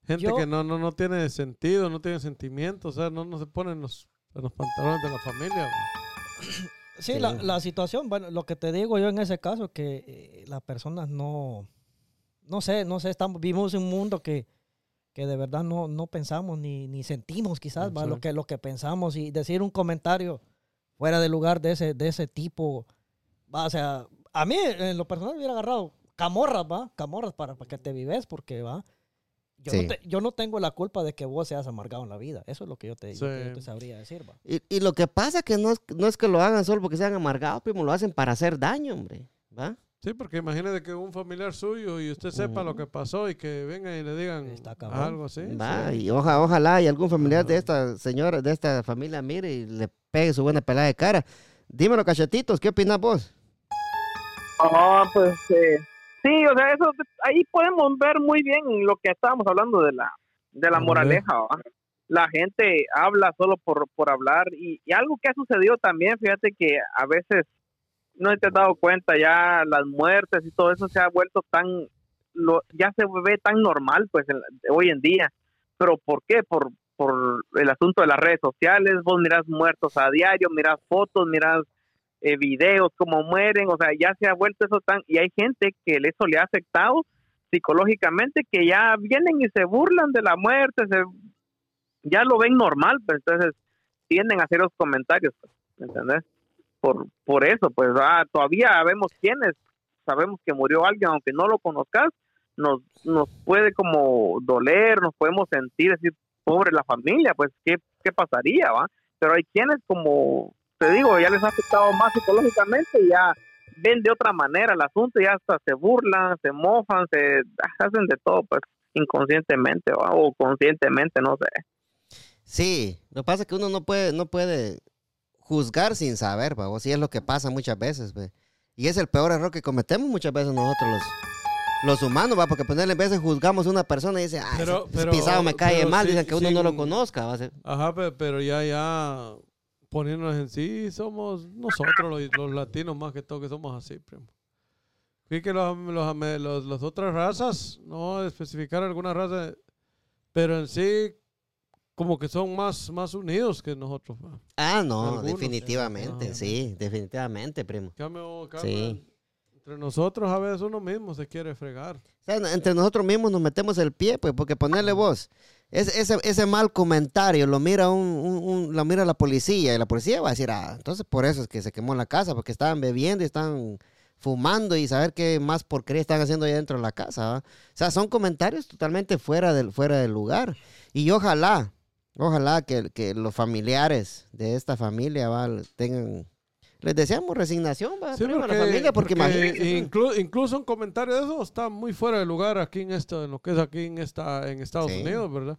S2: Gente
S3: Yo-
S2: que no, no, no tiene sentido, no tiene sentimientos, o sea, no, no se ponen los, en los pantalones de la familia.
S3: Sí,
S1: Sí.
S3: La, la situación, bueno, lo que te digo yo en ese caso, que eh, las personas no, no sé, no sé, estamos, vivimos en un mundo que, que de verdad no, no pensamos ni, ni sentimos quizás ¿va? lo que, lo que pensamos y decir un comentario fuera de lugar de ese, de ese tipo, va, o sea, a mí en lo personal me hubiera agarrado camorras, va, camorras para, para que te vives, porque va. Yo,
S1: Sí.
S3: no te- yo no tengo la culpa de que vos seas amargado en la vida. Eso es lo que yo te, que yo te sabría decir, va.
S1: Y, y lo que pasa que no es, no es que lo hagan solo porque sean amargados, primo, lo hacen para hacer daño, hombre. ¿Va?
S2: Sí, porque imagínese que un familiar suyo y usted sepa lo que pasó y que venga y le digan
S3: Está
S2: algo así. Sí.
S1: y oja- ojalá y algún familiar de esta señora, de esta familia, mire y le pegue su buena pelada de cara. Dímelo, cachetitos, ¿qué opinas vos?
S5: Ah, pues eh, sí, o sea, eso ahí podemos ver muy bien lo que estábamos hablando de la de la moraleja. ¿va? La gente habla solo por, por hablar y, y algo que ha sucedido también, fíjate que a veces no te has dado cuenta ya las muertes y todo eso se ha vuelto tan lo, ya se ve tan normal pues en hoy en día. Pero ¿por qué? Por por el asunto de las redes sociales, vos mirás muertos a diario, mirás fotos, mirás eh, videos, cómo mueren, o sea, ya se ha vuelto eso tan, y hay gente que eso le ha afectado psicológicamente, que ya vienen y se burlan de la muerte, se, ya lo ven normal, pues entonces tienden a hacer los comentarios, pues, ¿me entendés? Por, por eso, pues ah, todavía vemos quiénes, sabemos que murió alguien, aunque no lo conozcas, nos, nos puede como doler, nos podemos sentir, decir, pobre la familia, pues, ¿qué, qué pasaría, va? Pero hay quienes como te digo, ya les ha afectado más psicológicamente y ya ven de otra manera el asunto, ya hasta se burlan, se mofan, se hacen de todo, pues inconscientemente o conscientemente, no sé.
S1: Sí, lo que pasa es que uno no puede, no puede juzgar sin saber, o sí es lo que pasa muchas veces, ve. Y es el peor error que cometemos muchas veces nosotros los, los humanos, va, porque ponerle en veces juzgamos a una persona y dice, ah,
S2: Pero-
S1: ese
S2: pero-
S1: pisado me cae
S2: pero
S1: mal,
S2: sí-
S1: dicen que uno no lo conozca, va
S2: Ajá, pe- pero ya, ya poniéndonos en sí, somos nosotros los, los latinos más que todo que somos así, primo. Fíjate que los, los, los- las otras razas, no especificar alguna raza, pero en sí como que son más, más unidos que nosotros.
S1: Ah, no,
S2: Algunos,
S1: definitivamente,
S2: ajá.
S1: sí, definitivamente, primo.
S2: Cambio- cambio,
S1: Sí.
S2: Entre nosotros a veces uno mismo se quiere fregar.
S1: O sea, entre nosotros mismos nos metemos el pie, pues, porque ponerle voz, ese, ese, ese mal comentario lo mira un, un- un- lo mira la policía y la policía va a decir, ah, entonces por eso es que se quemó la casa, porque estaban bebiendo y están fumando y saber qué más porquería están haciendo ahí dentro de la casa. ¿va? O sea, son comentarios totalmente fuera del, fuera del lugar. Y ojalá, ojalá que, que los familiares de esta familia ¿va? tengan, les deseamos resignación ¿va?
S2: Sí,
S1: primo, a la familia, porque, pues.
S2: inclu- incluso un comentario de eso está muy fuera de lugar aquí en esto, en lo que es aquí en esta, en Estados
S1: Sí.
S2: Unidos, ¿verdad?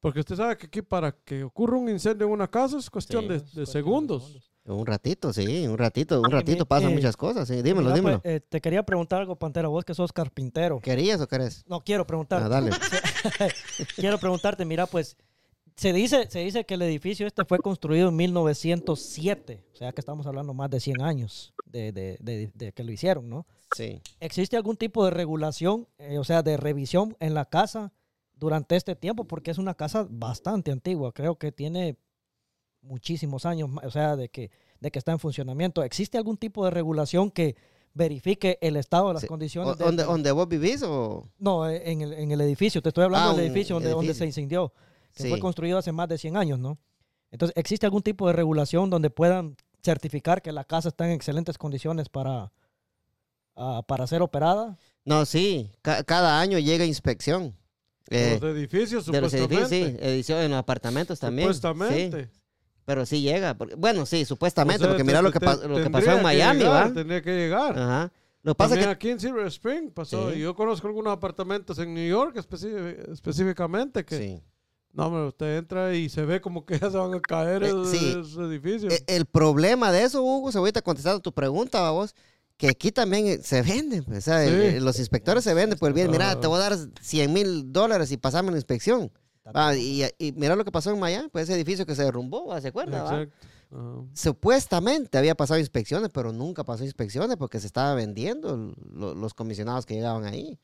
S2: Porque usted sabe que aquí para que ocurra un incendio en una casa es cuestión
S1: Sí.
S2: de, de
S3: de
S2: segundos.
S1: Un ratito, sí, un ratito, un
S3: mi-
S1: ratito pasan
S3: eh,
S1: muchas cosas. Sí, dímelo,
S3: Mira,
S1: dímelo.
S3: pues, eh, te quería preguntar algo, Pantera, vos que sos carpintero.
S1: ¿Querías o querés?
S3: No, quiero preguntar.
S1: Ah, dale. *laughs* *laughs*
S3: quiero preguntarte, mira, pues, se dice, se dice que el edificio este fue construido en 1907, o sea que estamos hablando más de 100 años de, de- de- de que lo hicieron, ¿no?
S1: Sí.
S3: ¿Existe algún tipo de regulación, eh, o sea, de revisión en la casa durante este tiempo? Porque es una casa bastante antigua, creo que tiene muchísimos años, o sea, de que, de que está en funcionamiento. ¿Existe algún tipo de regulación que verifique el estado de las
S1: Sí.
S3: condiciones?
S1: ¿Dónde,
S3: de-
S1: dónde vos vivís o...?
S3: No, eh, en el, en el edificio, te estoy hablando
S1: Ah,
S3: del edificio donde, donde
S1: edificio.
S3: se incendió, que
S1: Sí.
S3: fue construido hace más de 100 años, ¿no? Entonces, ¿existe algún tipo de regulación donde puedan certificar que la casa está en excelentes condiciones para, ah, para ser operada?
S1: No, sí. ca- cada año llega inspección. Eh,
S2: los edificios,
S1: de los edificios, sí.
S2: supuestamente.
S1: Edición en los apartamentos también.
S2: Supuestamente.
S1: Sí, pero sí llega. porque- bueno, sí, supuestamente,
S2: O sea,
S1: porque mira lo que, pa- lo que
S2: tendría
S1: pasó en
S2: que
S1: Miami,
S2: llegar,
S1: ¿va?
S2: Tendría que llegar.
S1: Ajá. Lo que pasa es
S2: También
S1: que...
S2: aquí en Silver Spring pasó.
S1: Sí.
S2: y Yo conozco algunos apartamentos en New York específicamente que...
S1: Sí.
S2: No, hombre, usted entra y se ve como que *laughs* ya se van a caer
S1: Eh,
S2: esos,
S1: sí.
S2: esos edificios.
S1: Eh, El problema de eso, Hugo, se ahorita contestando tu pregunta, vos, que aquí también eh, se venden, pues, o sea,
S2: Sí.
S1: eh, los inspectores se venden por el bien. Mira,
S2: Ah.
S1: te voy a dar 100 mil dólares y pasame la inspección. Va, y, y mira lo que pasó en Miami, pues ese edificio que se derrumbó, ¿va? ¿se acuerda? va?
S2: Ajá.
S1: Supuestamente había pasado inspecciones, pero nunca pasó inspecciones porque se estaba vendiendo lo- los comisionados que llegaban ahí.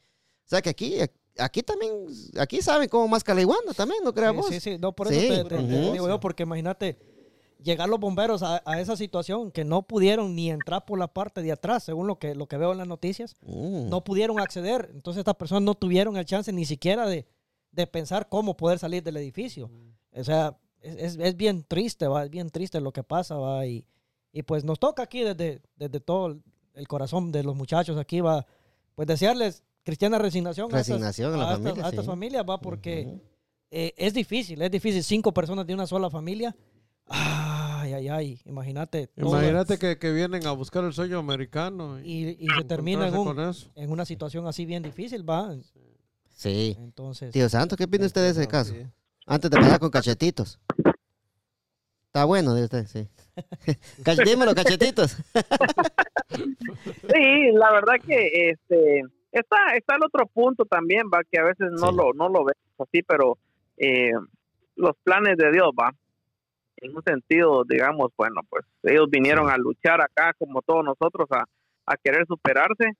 S1: O sea que aquí, aquí también, aquí saben cómo más caliguanda también, ¿no creas
S3: Sí, sí, sí, no, por
S1: Sí,
S3: eso te, te- te
S1: ujú.
S3: digo yo, porque imagínate, llegar los bomberos a, a esa situación que no pudieron ni entrar por la parte de atrás, según lo que, lo que veo en las noticias,
S1: Mm.
S3: no pudieron acceder. Entonces estas personas no tuvieron el chance ni siquiera de, de pensar cómo poder salir del edificio. O sea, es, es- es bien triste, va, es bien triste lo que pasa, va, y, y pues nos toca aquí desde, desde todo el corazón de los muchachos aquí, va, pues desearles cristiana resignación,
S1: Resignación a la
S3: estas,
S1: familia,
S3: a estas familias, va, porque eh, es difícil, es difícil, cinco personas de una sola familia. Ay, ay, ay. Imagínate.
S2: Imagínate que, que vienen a buscar el sueño americano. Y,
S3: Y, y se termina en, un- en una situación así bien difícil, va.
S1: Sí.
S3: Entonces.
S1: Tío Santo, ¿qué opina usted de ese caso?
S4: sí.
S1: Antes de pasar con cachetitos. Está bueno de usted, sí. *laughs* Dímelo, cachetitos.
S5: Sí, la verdad que este está está el otro punto también, va que a veces no
S1: Sí.
S5: lo no lo vemos así, pero eh, los planes de Dios, va. En un sentido, digamos, bueno, pues ellos vinieron a luchar acá como todos nosotros a, a querer superarse.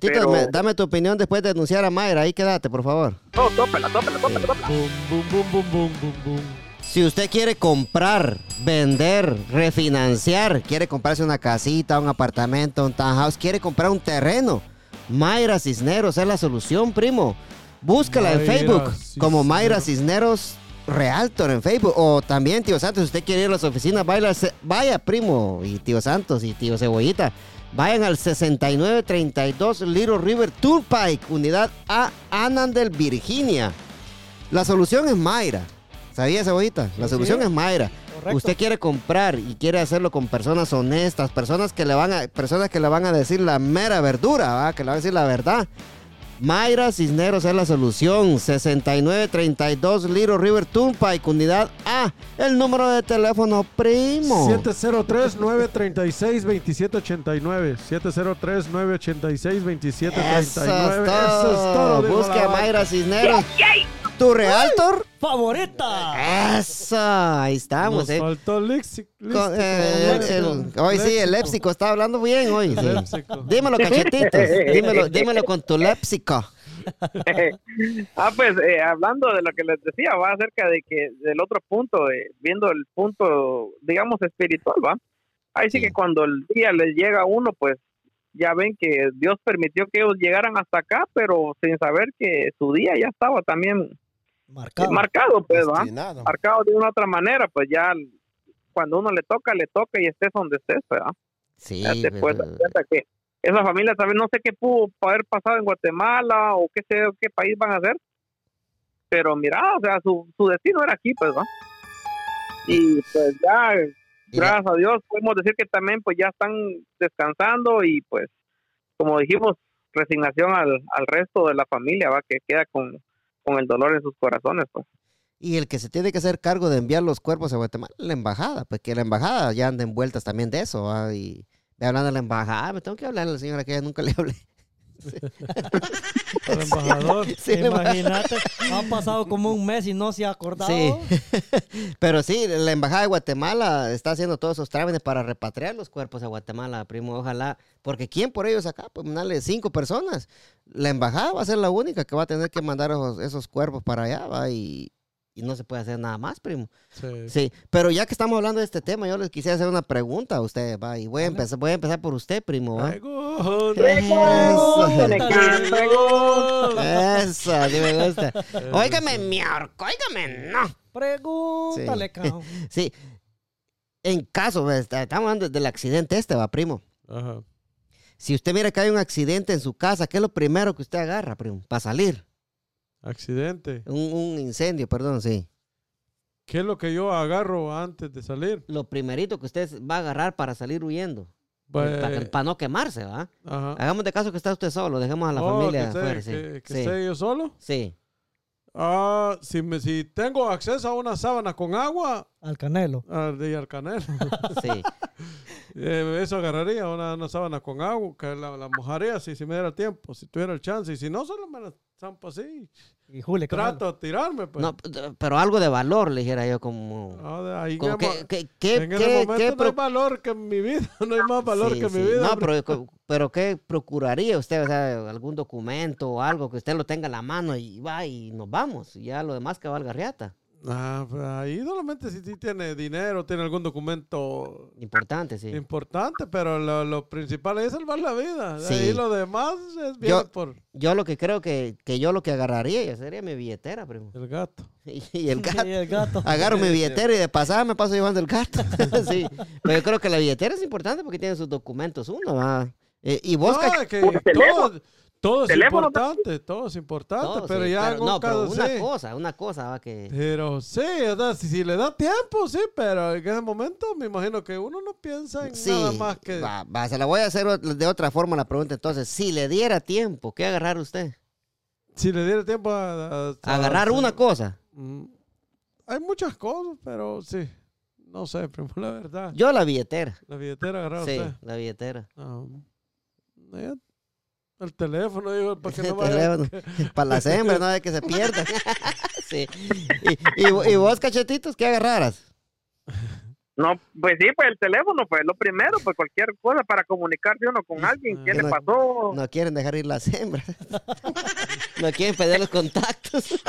S5: Pero-
S1: me- dame tu opinión después de denunciar a Mayra. Ahí quédate, por favor.
S5: No, tópela, tópela, tópela, tópela.
S2: Boom, boom, boom, boom, boom, boom, boom.
S1: Si usted quiere comprar, vender, refinanciar, quiere comprarse una casita, un apartamento, un townhouse, quiere comprar un terreno, Mayra Cisneros es la solución, primo. Búscala en Facebook como. Mayra Cisneros Realtor en Facebook. O también, tío Santos, si usted quiere ir a las oficinas, vaya, vaya, primo, y tío Santos y tío Cebollita. Vayan al 6932 Little River Turnpike, unidad A, Anandel, Virginia. La solución es Mayra. ¿Sabía, Cebollita? La solución es Mayra.
S3: Correcto.
S1: Usted quiere comprar y quiere hacerlo con personas honestas, personas que le van a, personas que le van a decir la mera verdura, ¿va? que le van a decir la verdad. Mayra Cisneros es la solución. 6932 Little River Turnpike, unidad A. El número de teléfono primo.
S2: 703-936-2789. 703-986-2739.
S1: Eso es todo.
S2: Eso es todo. la
S1: a. Mayra Cisneros. ¿Tu realtor?
S3: ¡Favorita!
S1: Eso, ahí estamos,
S2: Nos
S1: eh.
S2: faltó el léxico.
S1: Con- eh, el- el- hoy sí, el léxico está hablando bien hoy. sí. Dímelo, cachetitos. Dímelo, dímelo con tu léxico.
S5: ah, pues eh, hablando de lo que les decía, va acerca de que del otro punto, eh, viendo el punto, digamos, espiritual, va. Ahí sí,
S1: Sí.
S5: que cuando el día les llega a uno, pues ya ven que Dios permitió que ellos llegaran hasta acá, pero sin saber que su día ya estaba también
S3: Marcado.
S5: marcado, pues, va. Marcado de una otra manera, pues ya cuando uno le toca, le toca y estés donde estés, ¿verdad?
S1: Sí,
S5: Ya te
S1: pero-
S5: puedes dar cuenta que esa familia también no sé qué pudo haber pasado en Guatemala o qué sé qué país van a hacer pero mira o sea su, su destino era aquí pues va y pues ya gracias a Dios podemos decir que también pues ya están descansando y pues como dijimos resignación al, al resto de la familia va que queda con, con el dolor en sus corazones pues
S1: Y el que se tiene que hacer cargo de enviar los cuerpos a Guatemala, la embajada, pues que la embajada ya anda envueltas también de eso. ¿va? Y hablando de la embajada, me tengo que hablar a la señora que ya nunca le *laughs* hablé. *laughs*
S2: El embajador.
S1: Sí.
S3: Imagínate, ha pasado como un mes y no se ha acordado.
S1: Sí. *laughs* Pero sí, la embajada de Guatemala está haciendo todos esos trámites para repatriar los cuerpos a Guatemala, primo. Ojalá, porque ¿quién por ellos acá? Pues mandarle cinco personas. La embajada va a ser la única que va a tener que mandar esos, esos cuerpos para allá, ¿va? Y, y no se puede hacer nada más, primo.
S2: Sí.
S1: Sí, pero ya que estamos hablando de este tema, yo les quisiera hacer una pregunta a ustedes, va, y voy a empezar, voy a empezar por usted, primo, ¿va?
S2: Pregunta.
S1: Eso, *laughs* sí me gusta. *laughs* Óigame, mi ahorco, óigame, no.
S3: Pregúntale,
S1: Sí.
S3: cabrón.
S1: Sí, en caso, estamos hablando del accidente este, va, primo.
S2: Ajá.
S1: Si usted mira que hay un accidente en su casa, ¿qué es lo primero que usted agarra, primo? Para salir.
S2: Accidente.
S1: Un, un incendio, perdón, sí.
S2: ¿Qué es lo que yo agarro antes de salir?
S1: Lo primerito que usted va a agarrar para salir huyendo.
S2: Pues,
S1: para, no quemarse, ¿va?
S2: ajá.
S1: Hagamos de caso que está usted solo, dejemos a la
S2: Oh,
S1: familia
S2: que esté,
S1: afuera, sí.
S2: que- que
S1: sí.
S2: esté yo solo.
S1: sí.
S2: Ah, si, me, si tengo acceso a una sábana con agua,
S3: Al canelo.
S2: al de al canelo. *laughs*
S1: Sí. *laughs*
S2: Eh, eso agarraría una, una sábana con agua, que la, la mojaría si, si me diera tiempo, si tuviera el chance. Y si no, solo me la así.
S3: Y
S2: Trato de tirarme, pues.
S1: No, pero algo de valor, le dijera yo, como...
S2: Ah, de ahí
S1: como
S2: en
S1: ¿Qué,
S2: ese mo-
S1: qué, qué,
S2: en ese
S1: qué-
S2: momento
S1: qué
S2: no hay valor que en mi vida, *laughs* no hay más valor
S1: Sí,
S2: que en mi vida.
S1: No, pero, *laughs* pero ¿qué procuraría usted? O sea, algún documento o algo que usted lo tenga en la mano y va y nos vamos. Y ya lo demás que valga riata.
S2: Ah, pues ahí solamente si, si tiene dinero, tiene algún documento
S1: Importante, sí.
S2: importante, pero lo, lo principal es salvar la vida.
S1: Sí.
S2: Ahí lo demás es bien
S1: Yo-
S2: por
S1: Yo lo que creo que, que yo lo que agarraría ya sería mi billetera, primo.
S2: el gato. *laughs*
S1: Y el gato.
S3: Y el gato.
S1: Agarro mi billetera y de pasada me paso llevando el gato. *laughs* sí. Pero yo creo que la billetera es importante porque tiene sus documentos uno, va. Eh, y vos,
S2: No, que
S5: teléfono.
S2: Todo, es
S5: Teléfono,
S2: importante, todo es importante,
S1: Todo,
S2: pero
S1: sí,
S2: ya
S1: pero no, pero
S2: caso
S1: una
S2: sí.
S1: cosa, una cosa va que...
S2: Pero sí, o sea, si, si le da tiempo, sí, pero en ese momento me imagino que uno no piensa en
S1: Sí,
S2: nada más que...
S1: va, va, se la voy a hacer de otra forma la pregunta entonces. Si le diera tiempo, ¿qué agarrar usted?
S2: Si le diera tiempo a... a- a-
S1: Agarrar una cosa.
S2: Mm, Hay muchas cosas, pero sí. No sé, *laughs* primo, la verdad.
S1: Yo la billetera.
S2: La billetera agarrar
S1: Sí,
S2: usted.
S1: la billetera.
S2: Eh, el teléfono, digo, *laughs* para que no vaya...
S1: teléfono. *laughs* Para las hembras, no de que se pierdan. *laughs* sí. Y, y- y vos, cachetitos, ¿qué agarraras?
S5: No, pues sí, pues el teléfono, pues lo primero, pues cualquier cosa para comunicarse uno con alguien, ¿qué
S1: No,
S5: le pasó?
S1: No quieren dejar ir las hembras. no quieren perder los contactos.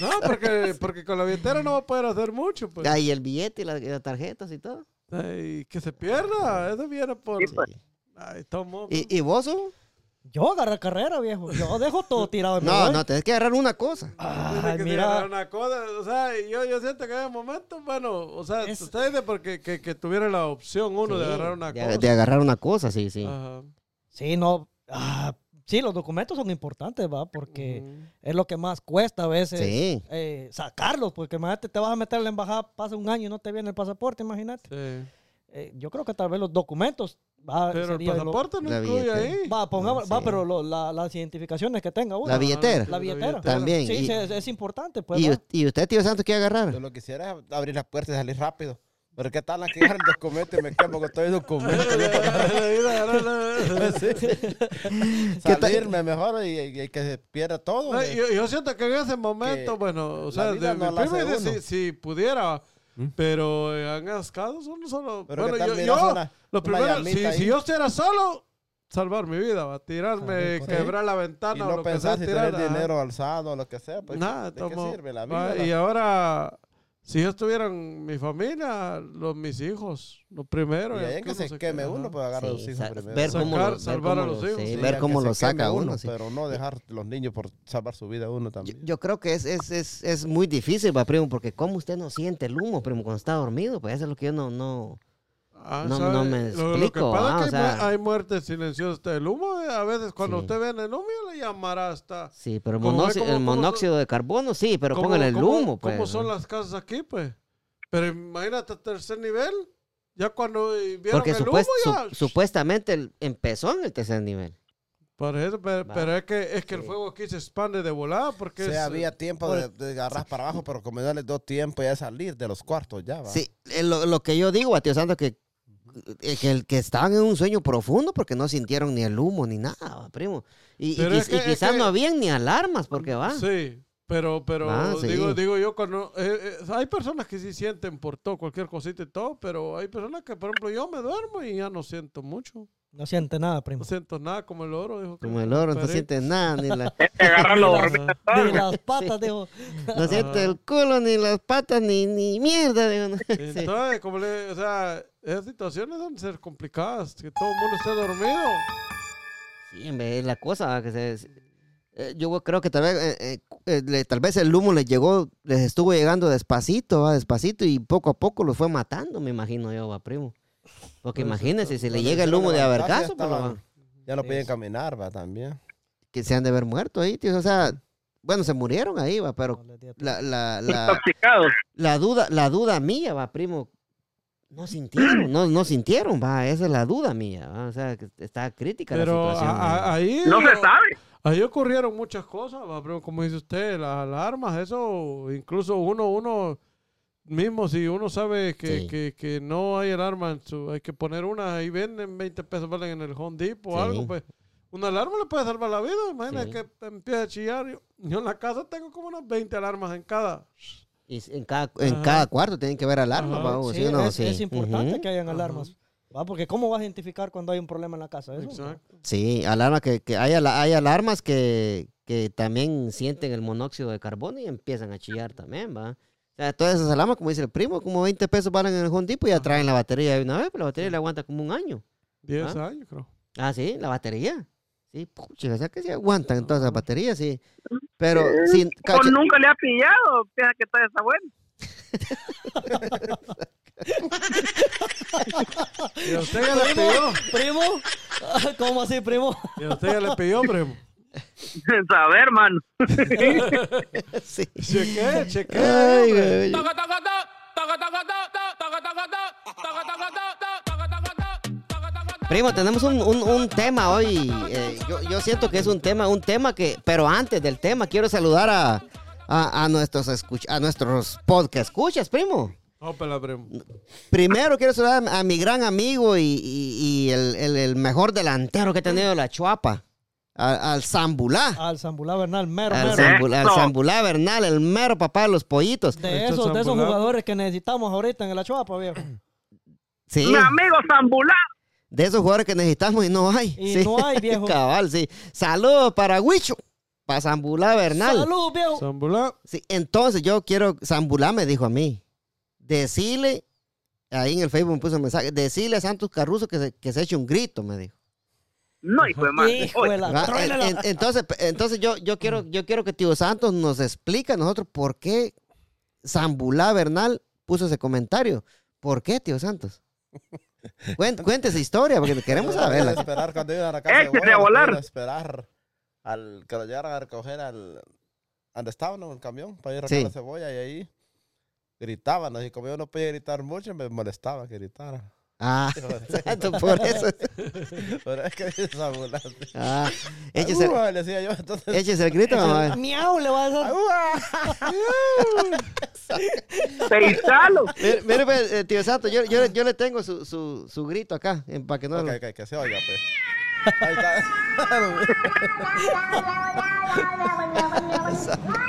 S2: No, porque, porque con la billetera no va a poder hacer mucho, pues.
S1: Ahí el billete y las, y las tarjetas y todo.
S2: Ay, que se pierda, eso viene por...
S5: Sí, pues.
S2: Ay, tomo.
S1: ¿Y, y vos, Hugo?
S3: Yo agarré carrera, viejo. Yo dejo todo tirado. me
S1: No,
S3: voy.
S1: no, tenés que agarrar una cosa.
S3: Ay,
S2: que
S3: mira.
S2: agarrar una cosa, o sea, yo, yo siento que en momento, bueno, o sea,
S3: Es-
S2: usted dice porque que, que tuviera la opción uno de agarrar una
S1: de,
S2: cosa.
S1: de agarrar una cosa, sí, sí.
S2: Ajá.
S3: Sí, no. ah, sí, los documentos son importantes, va, porque es lo que más cuesta a veces
S1: Sí.
S3: eh, sacarlos, porque imagínate, te vas a meter en la embajada, pasa un año y no te viene el pasaporte, imagínate.
S2: Sí.
S3: Eh, yo creo que tal vez los documentos va,
S2: Pero el
S3: sería lo-
S2: pasaporte no
S1: La
S2: incluye ahí.
S3: Va, pongamos, va,
S1: Sí.
S3: pero lo- la- las identificaciones que tenga uno.
S1: La billetera.
S3: La billetera.
S1: También.
S3: Sí,
S1: y,
S3: sí, es, es importante, pues.
S1: y y usted, tío Santos, ¿qué agarrar?
S4: Yo lo que quisiera es abrir la puerta y salir rápido. Pero qué tal aquí agarro el documento y me quemo con todo el documento. *laughs*
S1: ¿Qué tal?
S4: Salirme mejor y, y- y que se pierda todo.
S2: No, yo, yo siento que en ese momento,
S4: Que
S2: bueno, o
S4: la
S2: sea, de,
S4: no
S2: mi
S4: la
S2: si, si pudiera,
S4: ¿Mm?
S2: pero en esos casos uno solo...
S4: Pero
S2: bueno,
S4: qué
S2: yo, yo, lo primero, si, si yo estuviera solo, salvar mi vida, va, tirarme,
S3: Salir con-
S2: quebrar la ventana
S4: y
S2: o
S4: no
S2: lo que sea,
S4: pensar si
S2: tirar,
S4: tener
S2: ajá.
S4: dinero alzado o lo que sea. Pues,
S2: Nada,
S4: ¿de qué
S2: tomo-
S4: sirve la vida?
S2: Y ahora, si yo estuviera en mi familia, los mis hijos, lo primero.
S4: Y ahí que
S2: uno
S4: se queme uno, pues agarra a los hijos
S1: sa-
S4: primero.
S1: ver cómo
S2: Sacar,
S1: lo, ver
S2: salvar a
S1: cómo
S2: los
S1: lo-
S2: hijos,
S1: sí,
S2: sí,
S1: ver cómo lo saca uno. sí.
S4: Pero no dejar los niños por salvar su vida uno
S1: Yo,
S4: también.
S1: yo creo que es, es, es, es muy difícil, va, primo, porque como usted no siente el humo, primo, cuando está dormido, pues eso es lo que yo no, no...
S2: Ah,
S1: No- no me
S2: Lo- Lo, que
S1: explico,
S2: pasa
S1: ah,
S2: es
S1: o
S2: que hay mu-
S1: sea-
S2: hay muertes silenciosas. El humo, eh, a veces cuando
S1: Sí.
S2: usted ve en el humo, le llamará hasta...
S1: Sí, pero el,
S2: Como
S1: monóxido, de carbono, sí, pero póngale el
S2: cómo-
S1: humo, pues.
S2: ¿Cómo son las casas aquí, pues? Pero imagínate, tercer nivel, ya cuando eh, vieron
S1: Porque
S2: el
S1: supuest-
S2: humo, ya...
S1: su- supuestamente empezó en el tercer nivel.
S2: Por eso, pero, es que, es que el
S1: Sí.
S2: fuego aquí se expande de volada porque
S4: sea,
S2: es-
S4: había tiempo de, de agarrar para abajo, pero como no les dio tiempo ya de salir de los cuartos ya, va.
S1: Sí, eh, lo, lo que yo digo a tío Santo que, eh, que, el, que estaban en un sueño profundo porque no sintieron ni el humo ni nada, primo. Y, y
S2: que-
S1: quizás
S2: que-
S1: no habían ni alarmas porque va.
S2: Sí, pero, pero
S1: Ah, sí.
S2: digo, digo yo, cuando eh, eh, hay personas que sí sienten por todo, cualquier cosita y todo, pero hay personas que, por ejemplo, yo me duermo y ya no siento mucho.
S3: No siente nada, primo.
S2: No siento nada como el oro. Dijo que-
S1: Como el oro, no
S2: Perito.
S1: siente nada, ni, la- *laughs*
S3: Ni las- Ni las patas, dijo.
S1: no siente
S2: Ajá.
S1: el culo, ni las patas, ni, ni mierda. digo, ¿no? Sí.
S2: Entonces, como le, o sea, esas situaciones deben ser complicadas, que todo el mundo esté dormido.
S1: Sí, hombre, es la cosa ¿va? que se... eh, yo creo que tal vez, eh, eh, eh, le- tal vez el humo les llegó, les estuvo llegando despacito, ¿va? despacito y poco a poco los fue matando, me imagino yo, va, primo. Porque
S2: Pues,
S1: imagínense, si le llega el humo de
S4: ya
S1: Avercaso, pues
S4: Ya no
S3: Sí,
S4: podían caminar, va, también.
S1: que se han de haber muerto ahí, tío. O sea, bueno, se murieron ahí, va, pero la, la, la,
S5: Intoxicados.
S1: la duda, la duda mía, va, primo, no sintieron, no, no sintieron, va, esa es la duda mía, va, o sea, que está crítica
S2: Pero
S1: la situación.
S2: a- a- ahí,
S5: No se sabe.
S2: ahí ocurrieron muchas cosas, va, pero como dice usted, las alarmas, eso, incluso uno, uno mismo, si uno sabe que,
S1: Sí.
S2: que, que no hay alarma, en su, hay que poner una, y venden 20 pesos, valen en el Home Depot o
S1: Sí.
S2: algo, pues. Una alarma le puede salvar la vida. Imagina
S1: Sí.
S2: que empieza a chillar. Yo, yo en la casa tengo como unas 20 alarmas en cada.
S1: Y en cada, en cada cuarto tienen que haber alarmas, va,
S3: Sí,
S1: ¿sí o no?
S3: es,
S1: Sí.
S3: es importante que hayan alarmas. ¿va? Porque ¿cómo vas a identificar cuando hay un problema en la casa? Eso,
S2: Exacto.
S1: Sí, alarma que, que hay, ala- hay alarmas que, que también sienten el monóxido de carbono y empiezan a chillar también, va. O sea, todas esas alarmas, como dice el primo, como 20 pesos valen en el Home Depot y ya traen la batería de una vez, pero la batería le aguanta como un año.
S2: 10
S1: ¿Ah?
S2: años, creo.
S1: Ah, sí, la batería. Sí, pucha, o sea que sí aguantan entonces las baterías, sí. Pero sin
S5: O
S1: cacha-
S5: nunca le ha pillado. Piensa que todavía está bueno. *laughs*
S2: Y a usted ya le pidió.
S3: ¿Primo? *laughs* ¿Cómo así, primo?
S2: Y a usted ya le pidió, primo.
S5: Saber, man.
S1: Sí.
S2: Cheque, cheque.
S1: Ay, güey. Primo, tenemos un, un- un tema hoy. eh, yo, yo siento que es un tema, un tema que, pero antes del tema, quiero saludar a, a, a nuestros escuch- a nuestros podcast escuchas, primo.
S2: Ópela, primo.
S1: Primero quiero saludar a, a mi gran amigo y, y- y el, el- el mejor delantero que he tenido la Chuapa, al Zambulá.
S3: Al Zambulá Bernal, mero,
S1: Al
S3: mero.
S1: Zambulá, al. Zambulá Bernal, el mero papá de los pollitos.
S3: De esos, de esos jugadores que necesitamos ahorita en el Achuapa, viejo. *clears throat*
S1: Sí,
S5: Mi amigo Zambulá.
S1: de esos jugadores que necesitamos y no hay.
S3: Y
S1: sí.
S3: no hay, *laughs* viejo.
S1: Cabal, sí. Saludos para Huicho, para Zambulá Bernal.
S3: Salud, viejo.
S2: Zambulá.
S1: Sí, entonces yo quiero, Zambulá me dijo a mí, decirle, ahí en el Facebook me puso un mensaje, decirle a Santos Carruso que se, que se eche un grito, me dijo.
S5: No, hijo de madre.
S1: En- *laughs* entonces, entonces yo, yo quiero, yo quiero que Tío Santos nos explique a nosotros por qué Zambulá Bernal puso ese comentario. ¿Por qué, Tío Santos? *laughs* Cuen- Cuente esa historia, porque queremos saberla.
S4: esperar cuando iban a la casa de
S5: a volar.
S4: esperar al que lo llegaran a recoger al donde estaban en el camión para ir a recoger
S1: Sí.
S4: la cebolla y ahí gritaban y como yo no podía gritar mucho me molestaba que gritara
S1: Ah,
S4: Hijo de-
S1: Santos, por eso.
S4: es *laughs* que es ambulante
S1: Ah, échese,
S4: Uah, le decía yo entonces
S1: échese el grito, mamá.
S3: Miau, le va a hacer.
S4: ¡Uah! *laughs*
S5: Peizalo.
S1: Mire, mire, pues, eh, tío Santos, yo, yo, yo le tengo su, su, su grito acá, para que no
S4: Ok,
S1: lo-
S4: ok, que se oiga pues ahí está *laughs*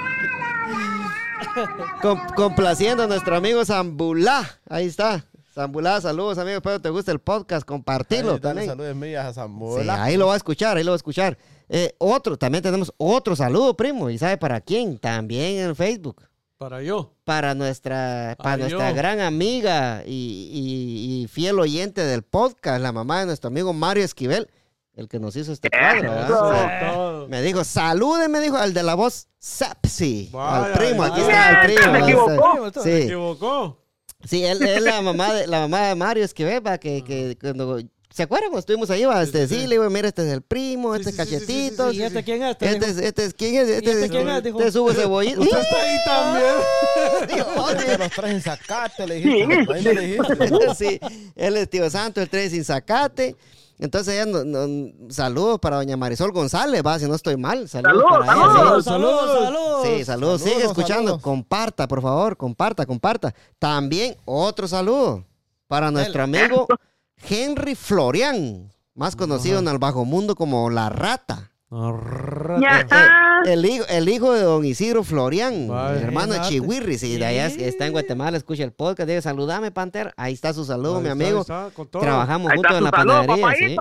S1: Com- complaciendo a nuestro amigo Zambulá. Ahí está. Zambulá, saludos, amigos. Espero te guste el podcast. Compartilo
S4: Ahí,
S1: también.
S4: saludos mías a
S1: Sí,
S4: Zambola
S1: ahí lo va a escuchar, ahí lo va a escuchar. Eh, otro, también tenemos otro saludo, primo. ¿Y sabe para quién? También en Facebook.
S2: Para yo.
S1: Para nuestra, para nuestra
S2: yo.
S1: gran amiga y, y- y fiel oyente del podcast, la mamá de nuestro amigo Mario Esquivel, el que nos hizo este cuadro. Sí. Me dijo, salude, me dijo, al de la voz Sepsi. al primo, aquí está el primo. Está.
S5: equivocó.
S2: ¿Se
S1: Sí,
S2: equivocó?
S1: Sí, él es la mamá de, la mamá de Mario Esquivel, va, que, que cuando, ¿se acuerdan cuando estuvimos ahí? Va, este,
S2: sí,
S1: sí,
S2: sí.
S1: le digo, mira, este es el primo, este es cachetitos.
S3: ¿Y este quién es? Este,
S1: Este es, este es, ¿quién es? Este,
S3: ¿Y este
S1: es-
S3: quién es? Dijo.
S1: este es Hugo Cebollita.
S2: Usted está ahí también. *laughs*
S4: Te los traes en zacate, le *laughs* dijiste.
S1: Sí, él es tío santo, el trae sin zacate. Entonces, ella no- no- saludos para doña Marisol González, va, si no estoy mal. Saludos,
S5: Saludos,
S1: para ella,
S5: saludos.
S1: sí.
S3: Saludos, saludos,
S2: Saludos.
S3: saludos.
S1: Sí, saludos. Sigue escuchando.
S4: saludos.
S1: Comparta, por favor. Comparta, comparta. También otro saludo para nuestro amigo Henry Florian, más conocido en el bajo mundo como La Rata.
S5: Ya.
S1: El hijo, el hijo de don Isidro Florian,
S2: Vaya.
S1: el hermano de. Chihuirri, sí, de allá está en Guatemala, escucha el podcast, dice, saludame, Panther. Ahí está su saludo,
S2: Ahí
S1: mi amigo.
S2: ahí está, con todo.
S1: Trabajamos
S5: Ahí
S1: juntos en la
S5: saludo,
S1: panadería, sí.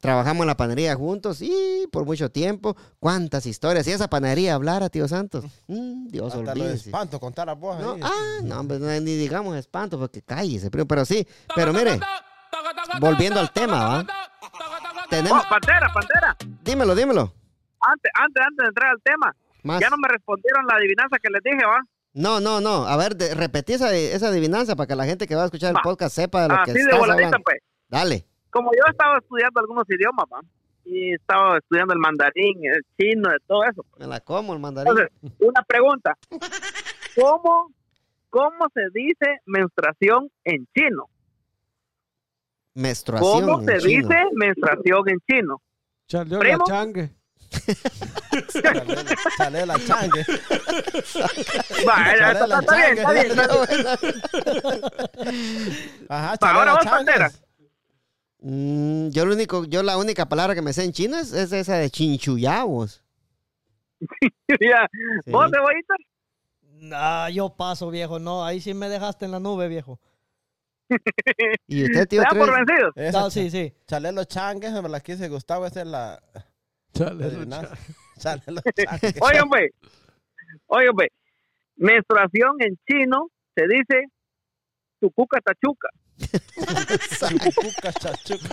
S1: Trabajamos en la panadería juntos y por mucho tiempo. ¿Cuántas historias? Si esa panadería hablara, tío Santos. Mm, Dios
S4: Hasta lo de
S1: olvídese.
S4: espanto contar a vos
S1: No,
S4: ahí.
S1: ah, no, ni digamos espanto porque cállese, primo. Pero sí, pero mire, volviendo al tema, ¿va? Tenemos,
S5: Oh, Pantera, Pantera.
S1: dímelo, dímelo.
S5: Antes, antes, antes de entrar al tema,
S1: Más.
S5: ya no me respondieron la adivinanza que les dije, ¿va?
S1: No, no, no. A ver, de- repetí esa, esa adivinanza para que la gente que va a escuchar el
S5: Va.
S1: podcast sepa de lo que
S5: de
S1: estás
S5: voladita,
S1: hablando.
S5: pues.
S1: Dale.
S5: Como yo estaba estudiando algunos idiomas, ¿va? Y estaba estudiando el mandarín, el chino, de todo eso.
S1: Me la como el mandarín.
S5: Entonces, *laughs* una pregunta. ¿Cómo, cómo se dice menstruación en chino?
S1: Menstruación.
S5: ¿Cómo
S1: en
S5: se
S1: chino.
S5: dice menstruación en chino?
S2: Chaleó la changue. *laughs*
S4: Chale- la changue.
S5: Va, está,
S4: la
S5: está bien, está bien. *laughs*
S4: Ajá,
S5: Va,
S4: chale
S5: ahora vos. Pantera.
S1: Mm, yo lo único, yo la única palabra que me sé en chino es, es esa de chinchuyavos. *laughs*
S5: Ya.
S1: Sí.
S5: ¿Vos, cebollita?
S3: Nah, yo paso, viejo. No, ahí sí me dejaste en la nube, viejo.
S1: Y usted, tío, *laughs*
S5: ¿Se dan por
S1: tres.
S5: vencidos?
S4: Esa
S3: No, sí, sí.
S4: Chale los changues, me la quise Gustavo, esa es la...
S2: Chale,
S4: adivinanza. *laughs* Chale los *laughs* changues.
S5: Oigan, pues. Oigan, pues. Menstruación en chino se dice tucuca tachuca.
S4: Chucuca, chachuca.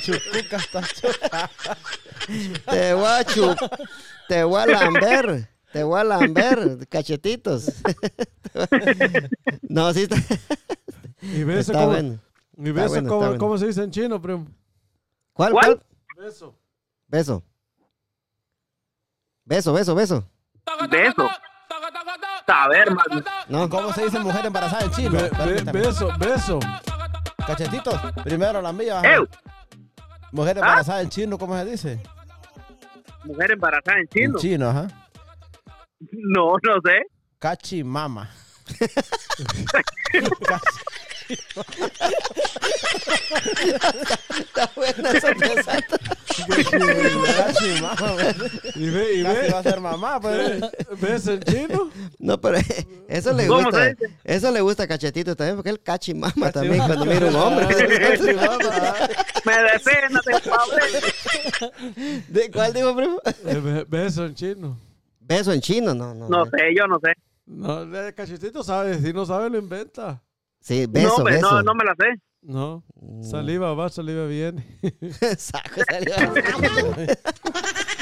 S4: Chucuca, tachuca.
S1: Te voy a chu- te voy a lamber. Te voy a lamber, cachetitos. no, sí está,
S2: Y ves
S1: está
S2: cómo,
S1: bueno.
S2: y
S1: bueno,
S2: cómo,
S1: bueno.
S2: cómo se dice en chino, primo.
S1: ¿Cuál,
S5: ¿Cuál?
S1: cuál?
S2: Beso.
S1: Beso. Beso, beso, beso.
S5: Beso. Saber.
S1: No.
S4: ¿Cómo se dice mujer embarazada en chino?
S2: Be- be-
S4: Permítame.
S2: beso, beso.
S4: Cachetitos. Primero la mía. Mujer embarazada en chino, ¿cómo se dice?
S5: mujer embarazada en chino.
S4: En chino, ajá.
S5: No, no sé.
S4: Cachimama. *laughs*
S1: Está buena esa pesada.
S4: Cachimama.
S2: Y ve, y
S4: Casi
S2: ve.
S4: va a ser mamá, pues.
S2: ¿Beso en chino?
S1: No, pero eso le
S5: ¿Cómo
S1: gusta.
S5: se dice?
S1: Eso le gusta a Cachetito también, porque él cachimama también cuando mira un hombre.
S5: Me defena de Pablo.
S1: ¿De cuál digo, primo?
S2: Eh, be- Beso en chino.
S1: Beso en chino, no, no.
S5: No sé, yo no sé.
S2: No, el cachetito sabe. Si no sabe, lo inventa.
S1: Sí, beso,
S5: no,
S1: beso.
S5: no, no me la sé.
S2: No. Saliva va, saliva viene. *laughs*
S1: Saco.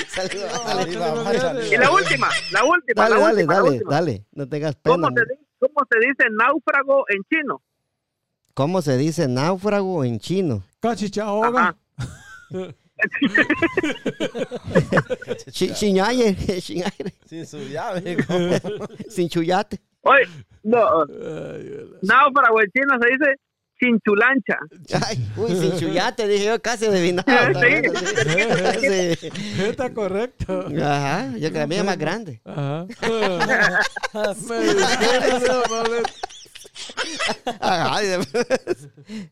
S4: Saliva, va, *laughs* saliva.
S5: Y la última, la última,
S1: Dale,
S5: la
S1: dale,
S5: última,
S1: dale,
S5: última.
S1: dale. No tengas
S5: ¿Cómo
S1: pena.
S5: se, ¿Cómo se dice náufrago en chino?
S1: ¿Cómo se dice náufrago en chino?
S2: Cachichahoga. *laughs*
S1: Chi- Chiñaye, chiñaye,
S4: Sin su llave.
S1: sin chuyate.
S5: Oye, no,
S2: Ay,
S5: náufrago en chino se dice chinchulancha.
S1: Ay, uy, sin chuyate, dije yo casi adivinaba.
S5: Sí.
S1: también, sí. Sí. *laughs*
S2: Está correcto.
S1: Ajá, yo que la mía es más grande.
S2: Ajá. *laughs*
S1: Ajá,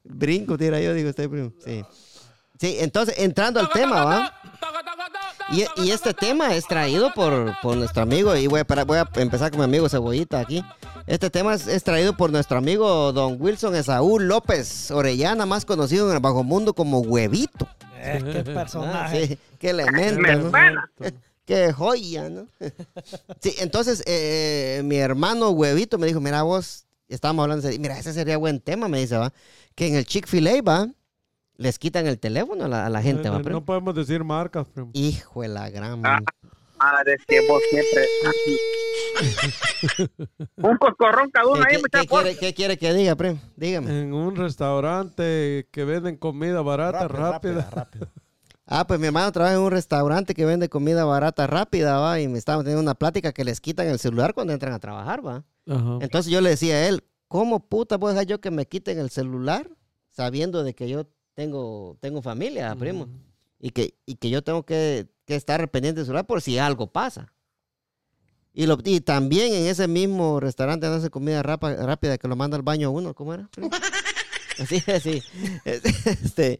S1: Brinco, tira yo, digo usted, primo. Sí. Sí, entonces, entrando al tema, ¿va? Y, y este tema es traído por, por nuestro amigo, y voy a, para- voy a empezar con mi amigo Cebollita aquí. Este tema es, es traído por nuestro amigo Don Wilson Esaú López Orellana, más conocido en el bajo mundo como Huevito.
S3: Eh, qué
S1: Ah, *laughs*
S3: personaje.
S1: sí, qué elemento,
S5: Me
S1: ¿no?
S5: suena.
S1: Qué joya, ¿no? *laughs* Sí, entonces eh, mi hermano Huevito me dijo, mira vos, estábamos hablando, de- mira, ese sería buen tema, me dice, va, que en el Chick-fil-A, va, les quitan el teléfono a la, a la gente, va,
S2: No,
S1: primo.
S2: no podemos decir marcas, primo.
S1: Hijo de la gran...
S5: Ah. Madre, es que vos siempre así. *laughs* Un coscorrón cada uno
S1: ¿Qué,
S5: ahí,
S1: qué- qué quiere, qué quiere que diga, primo? Dígame.
S2: En un restaurante que venden comida barata,
S4: Rápido,
S2: rápida.
S4: rápido, rápido.
S1: Ah, pues mi hermano trabaja en un restaurante que vende comida barata rápida, va, y me estaba teniendo una plática que les quitan el celular cuando entran a trabajar, va.
S2: Ajá.
S1: Entonces yo le decía a él, ¿cómo puta voy a dejar yo que me quiten el celular sabiendo de que yo tengo, tengo familia, primo? Y que, y que yo tengo que, que estar pendiente del celular por si algo pasa. Y, lo, y también en ese mismo restaurante hace comida rapa- rápida que lo manda al baño a uno, ¿cómo era? primo? *laughs* Así, así. Este,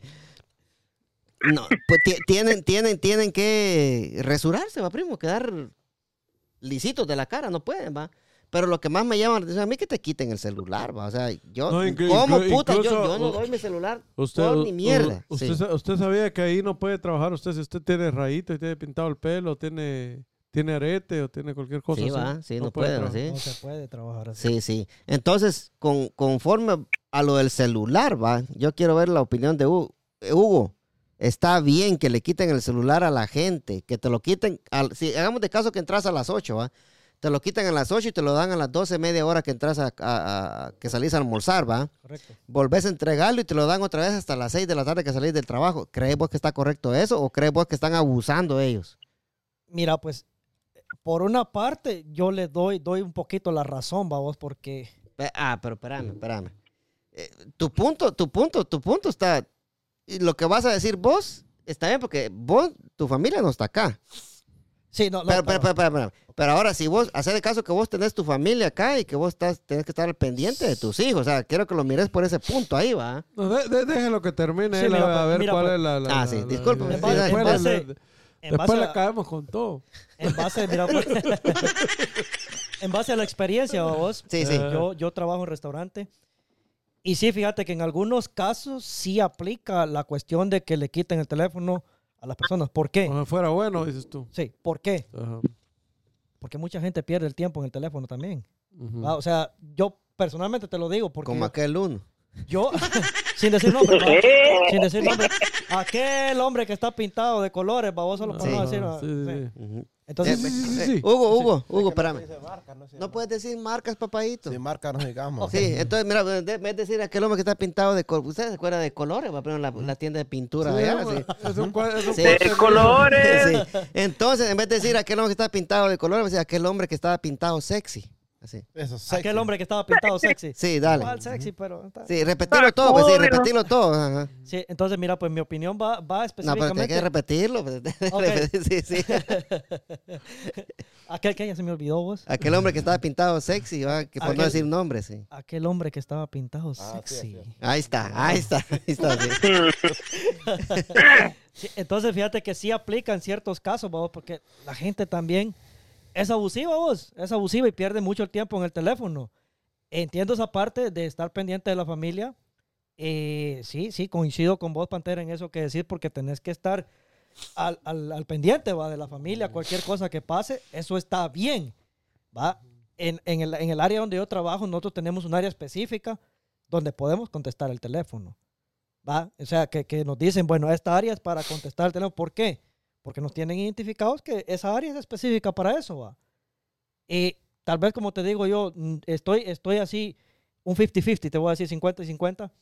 S1: no, pues ti- tienen, tienen, tienen que resurarse, va, primo, quedar lisitos de la cara, no pueden, va. Pero lo que más me llama la atención a mí es que te quiten el celular, va. O sea, yo,
S2: No,
S1: ¿cómo puta? Yo,
S2: incluso-
S1: yo no doy mi celular
S2: Usted,
S1: por mierda. Sí.
S2: Usted, sa- usted sabía que ahí no puede trabajar usted si usted tiene rayito y tiene pintado el pelo, tiene, tiene arete o tiene cualquier cosa.
S1: Sí,
S2: así.
S1: va, sí, no puede,
S2: trabajar.
S1: sí.
S3: No se puede trabajar así.
S1: Sí, sí. Entonces, con, conforme a lo del celular, va, yo quiero ver la opinión de Hugo. Hugo, está bien que le quiten el celular a la gente, que te lo quiten, al, si hagamos de caso que entras a las 8, va, te lo quitan a las 8 y te lo dan a las 12, media hora que entras a, a- a- que salís a almorzar, va.
S3: Correcto.
S1: Volvés a entregarlo y te lo dan otra vez hasta las 6 de la tarde que salís del trabajo. ¿Crees vos que está correcto eso o crees vos que están abusando ellos?
S3: Mira, pues, por una parte, yo le doy, doy un poquito la razón, vamos, porque
S1: Pe- Ah, pero espérame, espérame. Eh, tu punto, tu punto, tu punto está. y Lo que vas a decir vos está bien porque vos, tu familia no está acá.
S3: Sí, no, no,
S1: Pero, pero,
S3: pero-
S1: pero, pero, pero, pero ahora, si vos, hacer de caso que vos tenés tu familia acá y que vos estás, tenés que estar al pendiente de tus hijos. O sea, quiero que lo mires por ese punto ahí, va.
S2: No, de- de- déjelo que termine
S3: Sí,
S2: él, a-
S3: mira,
S2: a, ver
S3: mira,
S2: cuál
S3: pues-
S2: es la... la-
S1: Ah,
S2: la-
S1: sí,
S2: la- la-
S1: base-
S2: después
S3: en base-
S2: le-
S3: en
S2: después
S3: base
S2: le
S3: a-
S2: caemos con todo.
S3: en base, mira, pues, *laughs* en base a la experiencia, vos,
S1: Sí, sí.
S3: Yo, yo trabajo en restaurante y sí, fíjate que en algunos casos sí aplica la cuestión de que le quiten el teléfono a las personas. ¿Por qué?
S2: Ojalá fuera bueno, dices tú.
S3: Sí, ¿por qué?
S2: Ajá.
S3: Porque mucha gente pierde el tiempo en el teléfono también. Ah, O sea, yo personalmente te lo digo porque
S1: Como aquel uno.
S3: Yo, *laughs* sin decir nombre,
S5: Eh,
S3: sin decir nombre, aquel hombre que está pintado de colores, vos solo para
S1: Sí.
S3: no decir.
S2: Ah, sí,
S3: sí.
S2: sí.
S1: Ujú.
S3: Entonces,
S1: Eh,
S2: sí, sí,
S1: eh,
S2: sí.
S1: Hugo, Hugo, Hugo,
S4: Es
S1: espérame.
S4: No,
S1: puedes decir marcas, papadito.
S4: Sin marca no digamos.
S1: Sí, entonces, mira, de- en vez de decir aquel hombre que está pintado de colores, ¿ustedes se acuerdan de colores? Va a poner la, tienda de pintura
S2: Sí,
S1: allá,
S2: es
S1: sí.
S2: un es
S1: Sí.
S5: de colores.
S1: Sí. Entonces, en vez de decir aquel hombre que está pintado de colores, va a decir aquel hombre que estaba pintado sexy. Así.
S4: Eso, sexy.
S3: aquel hombre que estaba pintado sexy.
S1: Sí, dale.
S3: Igual sexy, pero.
S1: Sí, repetirlo todo, pues sí, repetirlo todo. Ajá.
S3: Sí, entonces, mira, pues mi opinión va, va
S1: No, pero hay
S3: específicamente.
S1: que repetirlo. pues. *laughs* Sí, sí. *laughs*
S3: aquel que ya se me olvidó vos.
S1: Aquel hombre que estaba pintado sexy, ¿va? que por no decir nombre, sí.
S3: Aquel hombre que estaba pintado
S4: Ah,
S3: sexy.
S4: sí.
S1: Ahí está, ahí está, ahí está. sí. *laughs*
S3: Sí, entonces, fíjate que sí aplica en ciertos casos, vos, porque la gente también es abusiva, vos. Es abusiva y pierde mucho el tiempo en el teléfono. Entiendo esa parte de estar pendiente de la familia. Eh, sí, sí, coincido con vos, Pantera, en eso que decir, porque tenés que estar al, al- al pendiente, va, de la familia, cualquier cosa que pase, eso está bien, va. En, en el, en el área donde yo trabajo, nosotros tenemos un área específica donde podemos contestar el teléfono. ¿va? O sea, que, que nos dicen, bueno, esta área es para contestar el teléfono. ¿Por qué? Porque nos tienen identificados que esa área es específica para eso, ¿va? Y tal vez, como te digo yo, estoy, estoy así, un 50-50, te voy a decir 50 y 50.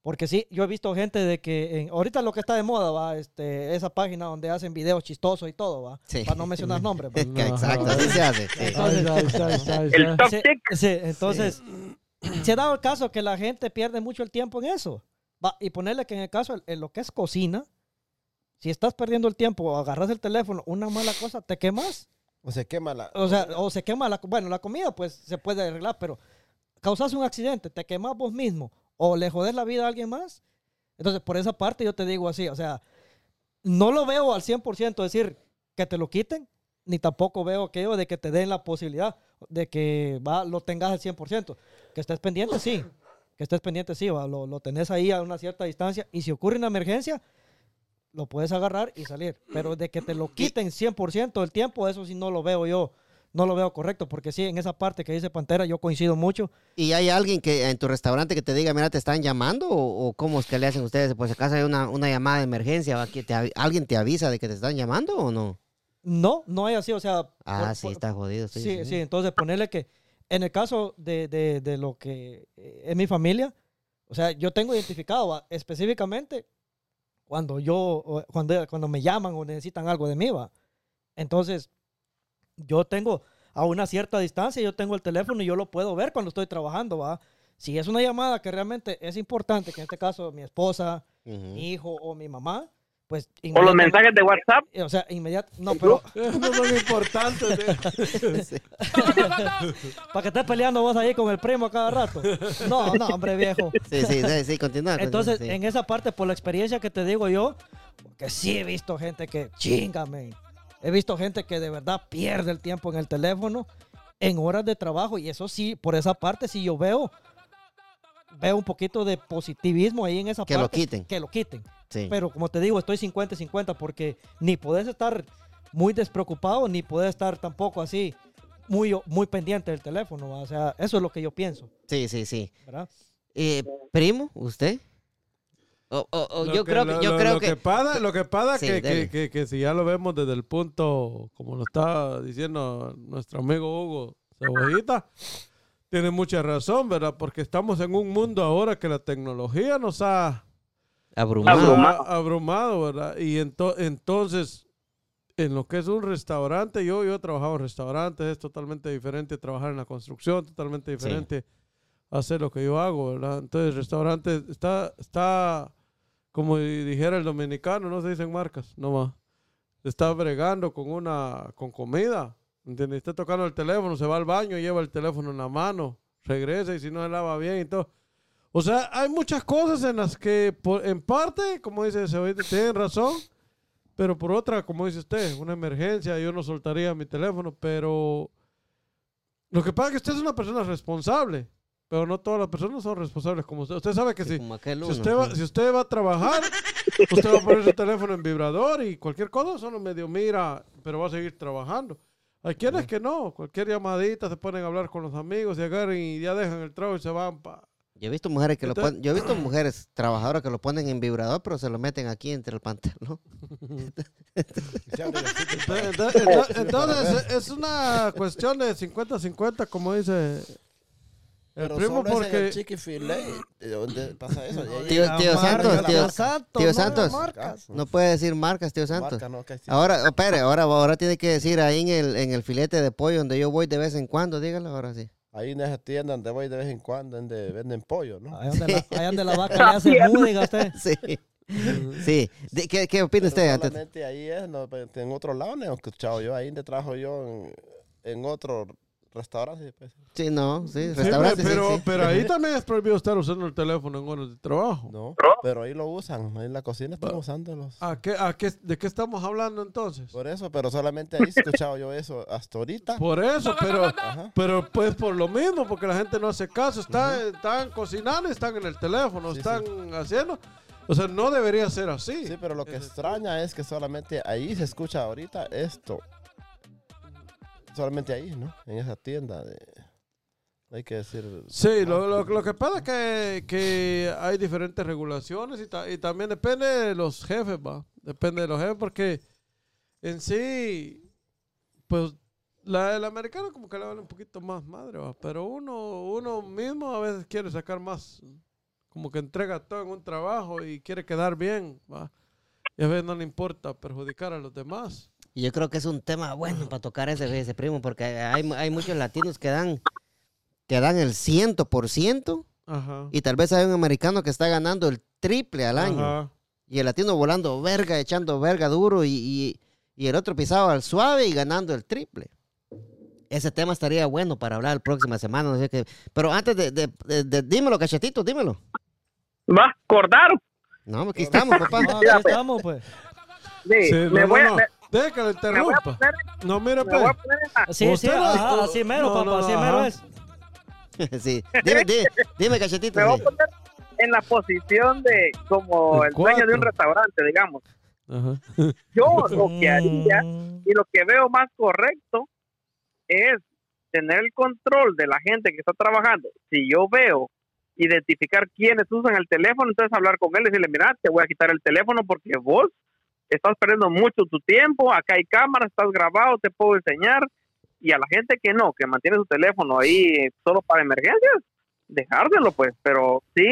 S3: Porque sí, yo he visto gente de que en- ahorita lo que está de moda, va, este, esa página donde hacen videos chistosos y todo, va,
S1: Sí.
S3: para no mencionar *laughs* nombres. va.
S1: Que Exacto, así se hace.
S3: entonces, se ha dado el caso que la gente pierde mucho el tiempo en eso. Va, y ponerle que en el caso, en lo que es cocina, si estás perdiendo el tiempo o agarras el teléfono, una mala cosa, te quemas.
S4: O se quema la.
S3: O sea, o se quema la, bueno, la comida, pues se puede arreglar, pero causas un accidente, te quemas vos mismo o le jodes la vida a alguien más. Entonces, por esa parte yo te digo así, o sea, no lo veo al 100% decir que te lo quiten, ni tampoco veo aquello de que te den la posibilidad de que va, lo tengas al 100%. Que estés pendiente, sí. Que estés pendiente, sí, va, lo, lo tenés ahí a una cierta distancia y si ocurre una emergencia, lo puedes agarrar y salir. Pero de que te lo quiten 100% del tiempo, eso sí no lo veo yo. No lo veo correcto, porque sí, en esa parte que dice Pantera, yo coincido mucho.
S1: ¿Y hay alguien que en tu restaurante que te diga, mira, te están llamando? ¿O, o cómo es que le hacen ustedes? Pues acaso hay una, una llamada de emergencia, que te ¿alguien te avisa de que te están llamando o no?
S3: No, no hay así, o sea.
S1: Ah,
S3: por-
S1: sí,
S3: por-
S1: está jodido. Sí,
S3: Sí, sí, entonces ponerle que en el caso de, de- de lo que eh, es mi familia, o sea, yo tengo identificado va, específicamente cuando yo, cuando, cuando me llaman o necesitan algo de mí, va. Entonces, yo tengo a una cierta distancia, yo tengo el teléfono y yo lo puedo ver cuando estoy trabajando, va. Si es una llamada que realmente es importante, que en este caso mi esposa, mi hijo o mi mamá, pues...
S5: O los mensajes de WhatsApp.
S3: O sea, inmediato, no, pero *laughs*
S2: No son importantes. eh. *laughs*
S3: Para que estés peleando vos ahí con el primo a cada rato. No, no, hombre viejo.
S1: Sí, sí, sí, sí, continúa.
S3: Entonces,
S1: sí.
S3: en esa parte, por la experiencia que te digo yo, que sí he visto gente que chingame. He visto gente que de verdad pierde el tiempo en el teléfono en horas de trabajo y eso sí, por esa parte sí yo veo veo un poquito de positivismo ahí en esa
S1: Que
S3: parte.
S1: lo quiten.
S3: Que lo quiten.
S1: Sí.
S3: Pero como te digo, estoy 50-50 porque ni podés estar muy despreocupado ni podés estar tampoco así muy, muy pendiente del teléfono. ¿va? O sea, eso es lo que yo pienso,
S1: sí, sí, sí.
S3: ¿verdad?
S1: Eh, primo, ¿usted? O- o- yo creo que,
S2: lo-
S1: yo
S2: lo-
S1: creo
S2: lo
S1: que,
S2: pasa, lo que pasa
S1: Sí,
S2: que, que, que, que si ya lo vemos desde el punto, como lo está diciendo nuestro amigo Hugo Cebollita, tiene mucha razón, ¿verdad? Porque estamos en un mundo ahora que la tecnología nos ha
S1: abrumado.
S5: Abrumado.
S2: ha abrumado, ¿verdad? Y ento- entonces, en lo que es un restaurante, yo, yo he trabajado en restaurantes, es totalmente diferente trabajar en la construcción, totalmente diferente hacer lo que yo hago, ¿verdad? Entonces, el restaurante está, está, como dijera el dominicano, no se dicen marcas, no más. Está bregando con una, con comida, ¿entiendes? Está tocando el teléfono, se va al baño, lleva el teléfono en la mano, regresa y si no se lava bien y todo. O sea, hay muchas cosas en las que, por- en parte, como dice Cebollita, tienen razón, pero por otra, como dice usted, una emergencia, yo no soltaría mi teléfono, pero lo que pasa es que usted es una persona responsable, pero no todas las personas son responsables como usted. Usted sabe que
S1: Sí,
S2: si, si, usted va, si usted va a trabajar, usted va a poner su teléfono en vibrador y cualquier cosa solo medio mira, pero va a seguir trabajando. Hay quienes que no, cualquier llamadita se ponen a hablar con los amigos y agarran y ya dejan el trabajo y se van pa,
S1: Yo he visto mujeres que lo ponen, yo he visto mujeres trabajadoras que lo ponen en vibrador, pero se lo meten aquí entre el pantalón.
S2: Entonces, es una cuestión de 50-50, como dice el
S4: Pero
S2: primo,
S4: solo es en
S2: porque...
S4: el Chick-fil-A, ¿de dónde pasa eso?
S1: Tío-
S3: La
S1: tío Santos, tío- tío
S3: no
S1: Santos. No puede decir marcas, tío Santos.
S4: Marca, no.
S1: Ahora, espere, ahora, ahora tiene que decir ahí en el, en el filete de pollo donde yo voy de vez en cuando, dígalo ahora sí.
S4: Ahí en esa tienda donde voy de vez en cuando donde venden pollo, ¿no?
S3: Ahí donde la, *laughs* ahí donde la vaca le hace mu, diga usted.
S1: Sí. Sí. De- ¿Qué, qué opina usted?
S4: Pero solamente ahí es, no, pero en otro lado no he escuchado yo. Ahí donde trabajo yo en, en otro restaurante. Pues.
S1: Sí, no, sí, restaurantes.
S2: pero,
S1: sí.
S2: pero ahí también es prohibido estar usando el teléfono en horas de trabajo.
S4: No, pero ahí lo usan. Ahí en la cocina están usándolos.
S2: ¿A qué, a qué, ¿De qué estamos hablando entonces?
S4: Por eso, pero solamente ahí he escuchado yo eso hasta ahorita.
S2: Por eso, pero,
S4: Ajá.
S2: pero pues por lo mismo, porque la gente no hace caso. Están, están cocinando están en el teléfono,
S4: Sí,
S2: están haciendo. O sea, no debería ser así.
S4: Sí, pero lo que extraña es que solamente ahí se escucha ahorita esto. Solamente ahí, ¿no? En esa tienda. De... Hay que decir.
S2: Sí, lo, lo, lo que pasa es que, que hay diferentes regulaciones y, ta- y también depende de los jefes, va. Depende de los jefes porque en sí, pues la, el americano como que le vale un poquito más madre, va. Pero uno, uno mismo a veces quiere sacar más, como que entrega todo en un trabajo y quiere quedar bien, va. Y a veces no le importa perjudicar a los demás.
S1: Y yo creo que es un tema bueno para tocar ese, ese primo, porque hay, hay muchos latinos que dan, que dan el ciento por ciento
S2: Ajá.
S1: y tal vez hay un americano que está ganando el triple al año.
S2: Ajá.
S1: Y el latino volando verga, echando verga duro y, y- y el otro pisado al suave y ganando el triple. Ese tema estaría bueno para hablar la próxima semana. No sé qué. Pero antes de, de- de- de- dímelo, cachetito, dímelo.
S5: Va, cortar.
S1: No, aquí estamos, papá.
S3: No, aquí estamos, pues.
S5: Sí,
S2: Sí,
S5: me
S2: no,
S5: voy
S2: no,
S5: a,
S2: Deja que
S5: a
S2: interrumpa.
S5: poner,
S2: No,
S5: voy a
S2: pues.
S5: la-
S3: Sí, ajá, así mero,
S2: no,
S3: papá,
S2: no,
S3: así
S2: no,
S3: mero
S2: ajá.
S3: es. *laughs*
S1: sí. Dime, dime, dime, cachetito.
S5: me voy a poner en la posición de como
S2: El
S5: el dueño de un restaurante, digamos.
S2: Ajá.
S5: Yo *laughs* lo que haría y lo que veo más correcto es tener el control de la gente que está trabajando. Si yo veo, identificar quiénes usan el teléfono, entonces hablar con él y decirle, mira, te voy a quitar el teléfono porque vos estás perdiendo mucho tu tiempo, acá hay cámaras, estás grabado, te puedo enseñar. Y a la gente que no, que mantiene su teléfono ahí solo para emergencias, dejárselo pues, pero sí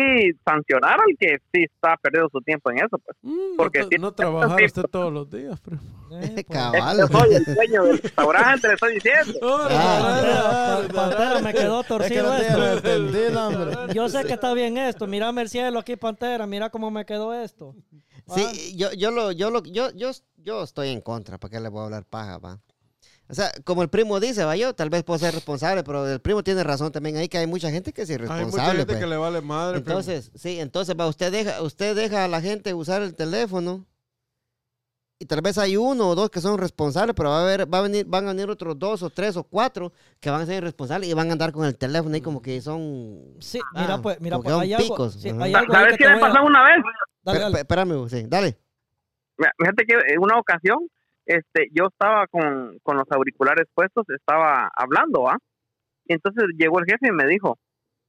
S5: sancionar al que sí está perdiendo su tiempo en eso pues.
S2: Mm,
S5: Porque
S2: no,
S5: si-
S2: no trabajar usted todos los días, primo.
S3: eh, *laughs* pues.
S1: Cabal.
S5: Yo soy el dueño del restaurante, le estoy diciendo. *laughs*
S1: Ah.
S3: Pantera, me quedó
S4: Es que
S3: torcido
S4: no
S3: esto.
S4: entendido, hombre.
S3: Yo sé que está bien esto. Mírame el cielo aquí, Pantera. Mira cómo me quedó esto. Ah,
S1: Sí, yo, yo, lo, yo, lo, yo, yo, yo estoy en contra, ¿para qué le voy a hablar paja, va? O sea, como el primo dice, va, yo tal vez puedo ser responsable, pero el primo tiene razón también ahí que hay mucha gente que es
S2: Hay mucha
S1: irresponsable.
S2: gente
S1: pues.
S2: que le vale madre. primo.
S1: Entonces, sí, entonces va, usted deja, usted deja a la gente usar el teléfono y tal vez hay uno o dos que son responsables, pero va a haber, va a venir, van a venir otros dos o tres o cuatro que van a ser irresponsables y van a andar con el teléfono ahí como que son...
S3: Sí,
S1: Ah,
S3: mira, pues, mira, pues, hay algo,
S1: picos,
S3: sí,
S1: ajá.
S3: hay algo
S5: ¿Sabes qué me pasó una vez?
S3: Dale, dale.
S1: Espérame, sí, dale.
S5: Mira, Fíjate que en una ocasión, este, yo estaba con, con los auriculares puestos, estaba hablando, ¿ah? Y entonces llegó el jefe y me dijo,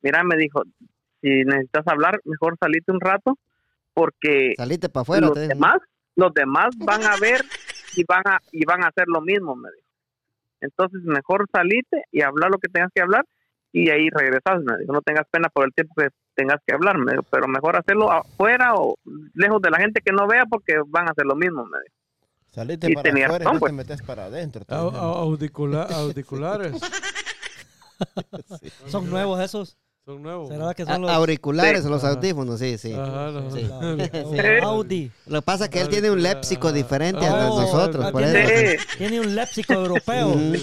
S5: mira, me dijo, si necesitas hablar, mejor salite un rato, porque
S1: Salite para afuera.
S5: los demás, los demás van a ver y van a, y van a hacer lo mismo, me dijo. Entonces, mejor salite y hablar lo que tengas que hablar y ahí regresas, me dijo. No tengas pena por el tiempo que tengas que hablar, me dijo, pero mejor hacerlo afuera o lejos de la gente que no vea porque van a hacer lo mismo, me dijo.
S4: Saliste
S5: Y
S4: para
S5: tenía
S4: afuera y no
S5: pues.
S4: te metes para adentro. *laughs*
S2: audiculares. *laughs*
S3: Son nuevos esos.
S2: Son nuevos.
S3: ¿Será que
S1: A-
S3: son los
S1: auriculares,
S5: Sí.
S1: los audífonos, sí, sí.
S2: Ajá,
S3: Audi?
S1: Lo que pasa es que él tiene un léxico diferente a
S3: Oh,
S1: nosotros,
S3: ah,
S1: por
S3: tiene-
S1: eso. *laughs*
S3: Tiene un léxico europeo.
S1: Mm.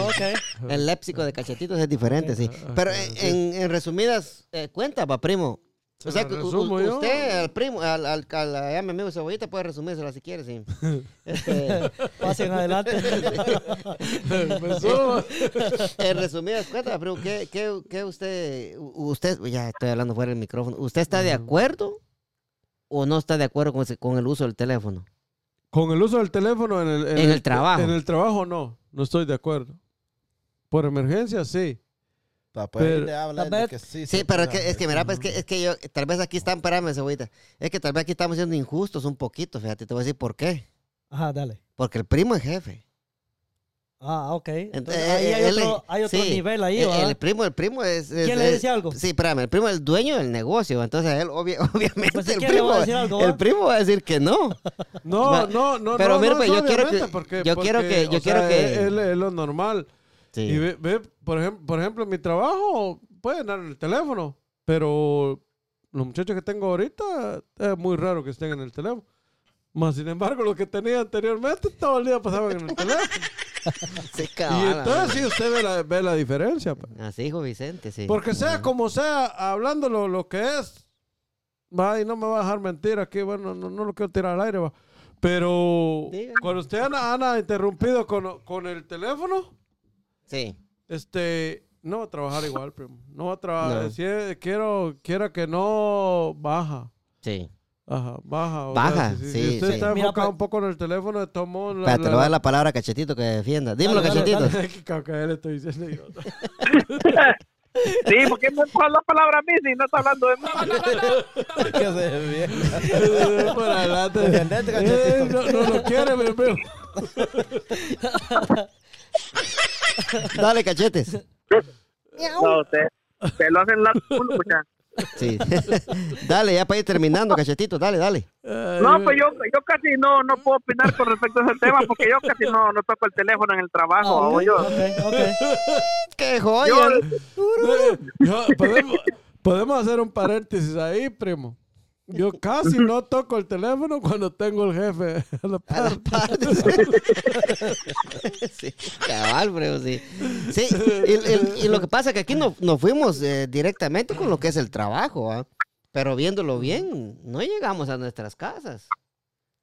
S3: Oh.
S1: El léxico de cachetitos es diferente, sí. Pero en resumidas eh, cuentas, va, primo.
S2: Se
S1: O sea,
S2: resumo
S1: u- usted, al primo, al, al, al- a mi amigo Cebollita puede resumírsela si quiere, sí. *laughs* Este, *laughs*
S3: Pasen adelante. *laughs*
S2: Subo.
S1: en resumidas cuentas, primo, ¿qué, qué, qué usted, usted, ya estoy hablando fuera del micrófono, ¿usted está de acuerdo o no está de acuerdo con el uso del teléfono?
S2: Con el uso del teléfono en el,
S1: En el trabajo.
S2: En el trabajo no, no estoy de acuerdo. Por emergencia sí.
S4: Pa- Pues ahí
S2: Pero-
S4: le habla
S3: Tal
S4: de
S3: vez-
S4: que sí.
S1: Sí, pero es que, es que mira, pues, es que, es que yo, tal vez aquí están, espérame, cebollita. Es que tal vez aquí estamos siendo injustos un poquito, fíjate, te voy a decir por qué.
S3: Ajá, dale.
S1: Porque el primo es jefe.
S3: Ah, ok.
S1: Ent-
S3: Entonces,
S1: eh,
S3: ahí hay
S1: él-
S3: otro, hay otro
S1: sí,
S3: nivel ahí,
S1: el,
S3: ¿verdad?
S1: el primo, el primo es... es-
S3: ¿Quién le dice algo?
S1: Sí, espérame, el primo es el dueño del negocio, entonces él obvia- *laughs* obviamente
S3: Pues, si
S1: el, primo,
S3: va a decir algo,
S1: el primo va a decir que no.
S2: No,
S1: Va-
S2: no, no.
S1: pero
S2: no,
S1: mira,
S2: no,
S1: pues, yo quiero
S2: obviamente,
S1: que-
S2: porque-
S1: yo quiero que- yo
S2: o
S1: quiero
S2: sea,
S1: que-
S2: Es, es lo normal.
S1: Sí.
S2: Y ve, ve, por, ejemplo, por ejemplo, en mi trabajo pueden dar en el teléfono, pero los muchachos que tengo ahorita es muy raro que estén en el teléfono. Más sin embargo, los que tenía anteriormente todo el día pasaban en el teléfono. *laughs* Y entonces sí usted ve la, ve la diferencia. pues.
S1: Así dijo Vicente, sí.
S2: Porque sea como sea, hablando lo, lo que es, va y no me va a dejar mentir aquí, bueno, no, no lo quiero tirar al aire, va. Pero cuando usted Ana, Ana interrumpido con, con el teléfono,
S1: Sí.
S2: este, no va a trabajar igual, primo. No va a trabajar.
S1: No.
S2: Si es- quiero, quiera que no baja.
S1: Sí.
S2: Ajá, baja.
S1: Baja,
S2: sea, si, si
S1: sí,
S2: usted
S1: sí.
S2: está
S3: Mira,
S2: enfocado
S3: pues-
S2: un poco en el teléfono, tomó la.
S1: Espérate, le voy a dar la palabra a Cachetito que defienda. Dímelo,
S3: Dale, dale,
S1: Cachetito.
S2: Qué caca le estoy diciendo yo. *laughs*
S5: Sí, porque me pone la palabra a mí si no está hablando de mí. *laughs*
S4: Que se bien. *laughs*
S2: Por adelante.
S4: Defendete, cachetito.
S2: Eh, no, no lo quiere, mi primo. *laughs*
S1: Dale, cachetes.
S5: No, usted, usted lo hacen la uno, muchacho.
S1: Sí. *laughs* dale, ya para ir terminando, Cachetito. Dale, dale.
S5: No, pues yo, yo casi no, no puedo opinar con respecto a ese tema porque yo casi no, no toco el teléfono en el trabajo.
S3: Ah,
S5: o
S3: ok,
S5: yo,
S3: ok, ok. *laughs*
S1: ¡Qué joya!
S5: yo,
S2: yo- podemos, podemos hacer un paréntesis ahí, primo. Yo *laughs* casi no toco el teléfono cuando tengo el jefe a la par. *laughs* *laughs*
S1: sí, cabal, bro, sí. Sí, y, lo que pasa es que aquí no, nos fuimos eh, directamente con lo que es el trabajo, ¿ah? Pero viéndolo bien, no llegamos a nuestras casas.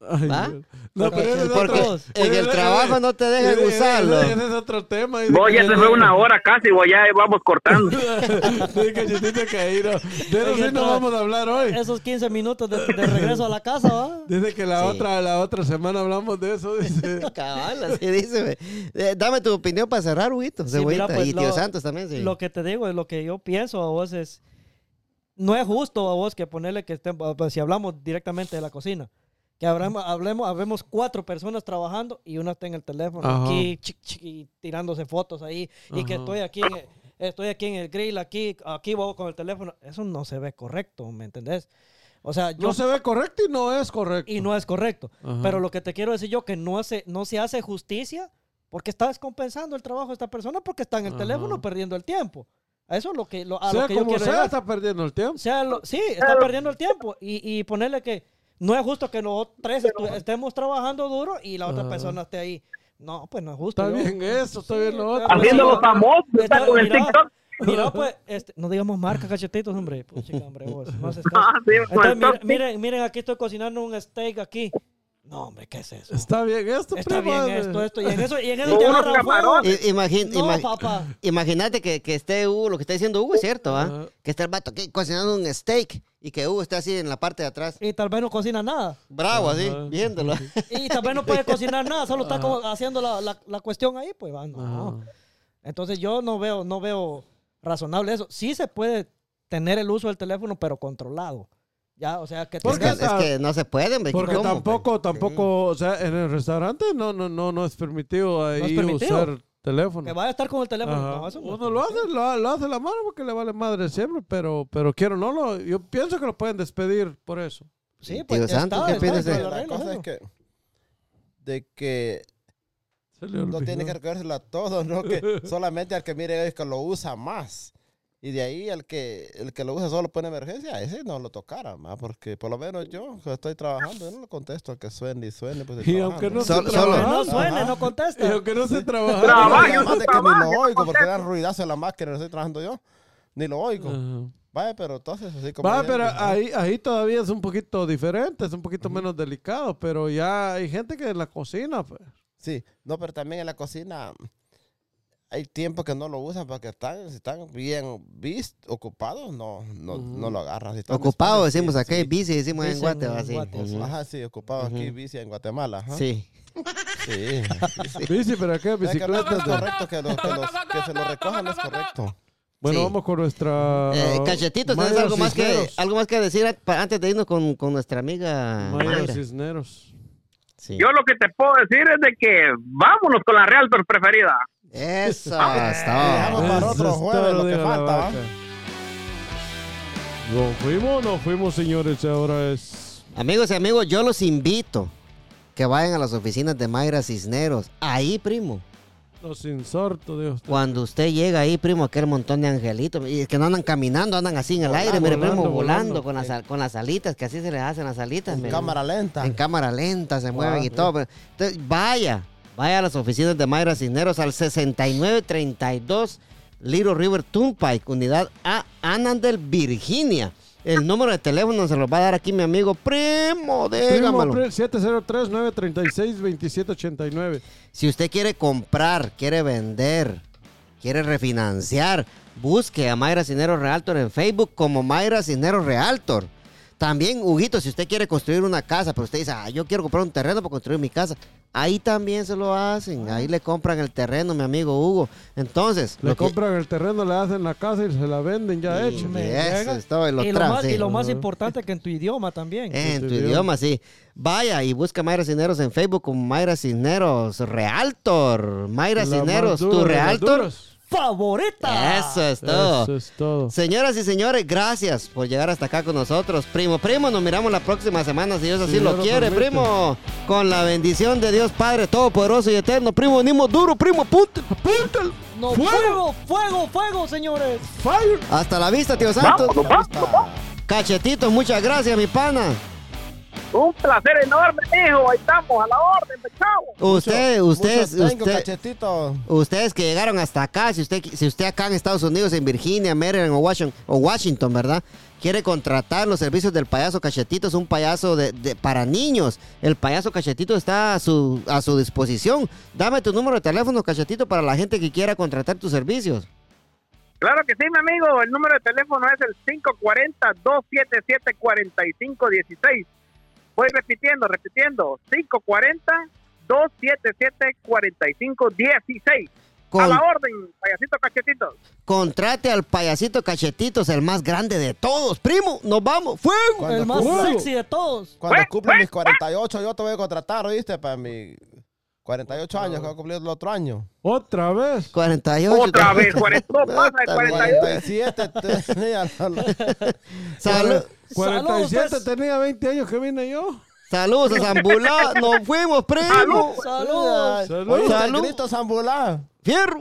S2: Ay,
S1: ¿Va?
S2: No,
S3: Porque-
S2: pero
S1: Porque
S2: otro-
S1: en el trabajo no te dejan usarlo.
S2: Ese, es otro tema. Que-
S5: ya se fue una hora casi, voy, ya vamos cortando. *laughs*
S2: Dice que Chetito que ahí no. De eso sí no vamos a hablar hoy.
S3: Esos 15 minutos de, de regreso a la casa, ¿va?
S2: Dice que la
S1: Sí.
S2: otra la otra semana hablamos de eso. Dice. *laughs*
S1: Cabal, así dice. Eh, dame tu opinión para cerrar, Huguito.
S3: Sí, mira, pues,
S1: y Tío
S3: lo-
S1: Santos también, sí.
S3: Lo que te digo es lo que yo pienso a vos es. No es justo a vos que ponerle que estén. pues, si hablamos directamente de la cocina. Que hablemos, hablemos, habemos cuatro personas trabajando y una está en el teléfono
S2: Ajá.
S3: aquí chic, chic, y tirándose fotos ahí. Y que estoy aquí, en el, estoy aquí en el grill, aquí, aquí voy con el teléfono. Eso no se ve correcto, ¿me entendés? O sea, yo
S2: No se ve correcto y no es correcto.
S3: y no es correcto.
S2: Ajá.
S3: Pero lo que te quiero decir yo que no se, no se hace justicia porque está descompensando el trabajo de esta persona porque está en el teléfono perdiendo el tiempo. Eso es lo que, lo, a
S2: sea
S3: lo que yo
S2: como
S3: quiero
S2: sea,
S3: llegar.
S2: está perdiendo el tiempo.
S3: O sea, lo- sí, está perdiendo el tiempo. Y, y ponerle que no es justo que nosotros tres estemos trabajando duro y la otra persona esté ahí. No, pues no es justo.
S2: Está
S3: yo-
S2: bien eso, está
S3: Sí,
S2: bien lo otro.
S5: Haciéndolo famoso, está
S3: Está-
S5: con el
S3: mira,
S5: TikTok.
S3: Mira, pues, este, no digamos marca cachetitos, hombre. Puchica, hombre, vos, no haces *laughs* caso.
S5: Ah,
S3: Entonces, miren, miren, aquí estoy cocinando un steak aquí. No, hombre, ¿qué es eso?
S2: Está bien esto,
S3: Está
S2: primo.
S3: bien esto, esto. Y en eso, y en *laughs* eso te agarra fuego.
S1: imagín-
S3: No, papá.
S1: Imagínate que, que esté Hugo, lo que está diciendo Hugo es cierto, ¿ah? Que esté el vato aquí cocinando un steak y que Hugo esté así en la parte de atrás.
S3: Y tal vez no cocina nada.
S1: Bravo, así,
S2: Ajá.
S1: viéndolo. *laughs*
S3: Y tal vez no puede *laughs* cocinar nada, solo está como haciendo la, la, la cuestión ahí, pues va, no.
S2: Ajá.
S3: Entonces yo no veo, no veo razonable eso. Sí se puede tener el uso del teléfono, pero controlado. Ya, o sea, que
S1: Es
S2: Porque
S1: es que no se puede, hombre.
S2: Porque
S1: ¿cómo?
S2: tampoco,
S1: Sí.
S2: tampoco, o sea, en el restaurante no, no, no, no es permitido ahí
S3: es permitido.
S2: usar teléfono.
S3: que vaya a estar con el teléfono. No, eso.
S2: Uno lo hace, lo, lo hace la mano porque le vale madre siempre, pero, pero quiero no lo, yo pienso que lo pueden despedir por eso.
S3: Sí, pues está,
S1: Santos, ¿qué
S3: las
S4: La cosa es que, de que
S2: Se le
S4: no tiene que recogérselo a todos, no que solamente al que mire es que lo usa más. Y de ahí el que el que lo usa solo pone emergencia, ese no lo tocara más, porque por lo menos yo que estoy trabajando, yo no lo contesto al que suene y suene, pues
S2: Y aunque no se trabaja,
S3: no suene,
S4: Ajá.
S3: no
S2: y
S3: contesta.
S2: aunque no se trabaja.
S5: Trabaja,
S4: Y
S5: yo
S4: además de que ni lo oigo, porque dan ruidazo en la máquina, no estoy trabajando yo, ni lo oigo.
S2: Ajá.
S4: Vaya, pero entonces así como... Ya
S2: pero
S4: dije,
S2: ahí, ahí todavía es un poquito diferente, es un poquito menos delicado, pero ya hay gente que en la cocina, pues.
S4: Sí, no, pero también en la cocina hay tiempo que no lo usan porque están, si están bien vis, ocupados, no, no, no lo agarran. Si están
S1: Ocupado,
S4: después, sí,
S1: decimos
S4: sí.
S1: bici, decimos en
S3: Bici
S1: Guate,
S3: en
S1: va, sí.
S4: Ajá, sí, ocupado aquí, bici en Guatemala. Ajá.
S1: Sí.
S4: Sí. *laughs*
S2: Bici, pero ¿qué?
S4: No es
S2: Bicicleta.
S4: correcto que, lo- que los- que se lo recojan, es correcto.
S2: Bueno,
S1: Sí.
S2: vamos con nuestra.
S1: Eh, cachetito, ¿tienes algo más, que, algo más que decir antes de irnos con, con nuestra amiga
S2: Mayra
S1: Mayra?
S2: Cisneros.
S1: Sí.
S5: Yo lo que te puedo decir es de que vámonos con la Realtor preferida.
S1: Eso,
S4: Dejamos
S1: está.
S4: para
S2: Eso
S4: otro
S2: es
S4: jueves lo que falta.
S2: ¿Nos fuimos o no fuimos, señores? Ahora es.
S1: Amigos y amigos, yo los invito que vayan a las oficinas de Mayra Cisneros. Ahí, primo.
S2: Los insortos, Dios.
S1: Cuando usted llega ahí, primo, aquel montón de angelitos. Y es que no andan caminando, andan así en el
S2: Volando,
S1: aire, mire, primo,
S2: volando,
S1: volando,
S2: volando.
S1: con, las, con las alitas, que así se les hacen las alitas.
S4: En
S1: mire.
S4: cámara lenta.
S1: En cámara lenta se mueven y
S4: Wow.
S1: todo. pero- Entonces, vaya, vaya a las oficinas de Mayra Cisneros al 6932 Little River Turnpike, unidad A, Annandale, Virginia. El número de teléfono se lo va a dar aquí mi amigo Primo, dígamelo.
S2: Primo, 703-936-2789.
S1: Si usted quiere comprar, quiere vender, quiere refinanciar, busque a Mayra Cisneros Realtor en Facebook como Mayra Cisneros Realtor. También, Huguito, si usted quiere construir una casa, pero usted dice, ah, yo quiero comprar un terreno para construir mi casa, ahí también se lo hacen. Ahí le compran el terreno, mi amigo Hugo. Entonces,
S2: Le
S1: que-
S2: compran el terreno, le hacen la casa y se la venden ya hecha.
S1: Y eso
S3: llega.
S1: es todo, y lo
S3: y, lo
S1: traen,
S3: más,
S1: sí.
S3: y lo más importante que en tu idioma también.
S1: En
S2: tu
S1: tu
S2: idioma.
S1: idioma, sí. Vaya y busca Mayra Cisneros en Facebook como Mayra Cisneros Realtor. Mayra
S2: La
S1: Cisneros,
S2: dura
S1: tu Realtor.
S3: ¡Favorita!
S1: Eso es todo.
S2: Eso es todo.
S1: Señoras y señores, gracias por llegar hasta acá con nosotros. Primo, primo, nos miramos la próxima semana, si Dios así lo quiere,
S2: permite.
S1: primo. Con la bendición de Dios Padre Todopoderoso y Eterno. Primo, venimos duro, primo, apunte, apúntalo.
S3: ¡No, fuego, fuego, fuego, señores!
S2: Fire.
S1: Hasta la vista, tío Santos.
S5: Vámonos, vámonos.
S1: Cachetitos, muchas gracias, mi pana.
S5: Un placer enorme, hijo. Ahí estamos, a la orden, de chavo.
S1: Usted, ustedes, usted,
S4: cachetito.
S1: Ustedes que llegaron hasta acá, si usted, si usted acá en Estados Unidos, en Virginia, Maryland o Washington, o Washington, ¿verdad? Quiere contratar los servicios del payaso Cachetito, es un payaso de, de- para niños. El payaso Cachetito está a su, a su disposición. Dame tu número de teléfono, Cachetito, para la gente que quiera contratar tus servicios.
S5: Claro que sí, mi amigo. El número de teléfono es el 540-277-4516. Voy repitiendo, repitiendo. 540-277-4516. A
S1: Con-
S5: la orden, payasito cachetitos.
S1: contrate al payasito Cachetitos, el más grande de todos. Primo, nos vamos. ¡Fuego!
S4: Cuando
S3: El más sexy de todos.
S4: Cuando
S5: Fue,
S4: cumpla
S5: fue,
S4: mis 48, yo te voy a contratar, ¿oíste? Para mi 48 años que voy a cumplir el otro año.
S2: Otra vez.
S1: 48.
S5: Otra vez, 40, no *laughs* pasa de 48.
S4: 47 tenía.
S1: Salud-
S2: 47
S3: pues.
S2: tenía 20 años que vine yo.
S1: saludos a Zambulá. *laughs* Nos fuimos, primo.
S5: Salud.
S3: Saludos.
S2: Salud.
S4: ¿Oíste?
S1: Salud.
S4: Grito Zambulá.
S1: Fierro.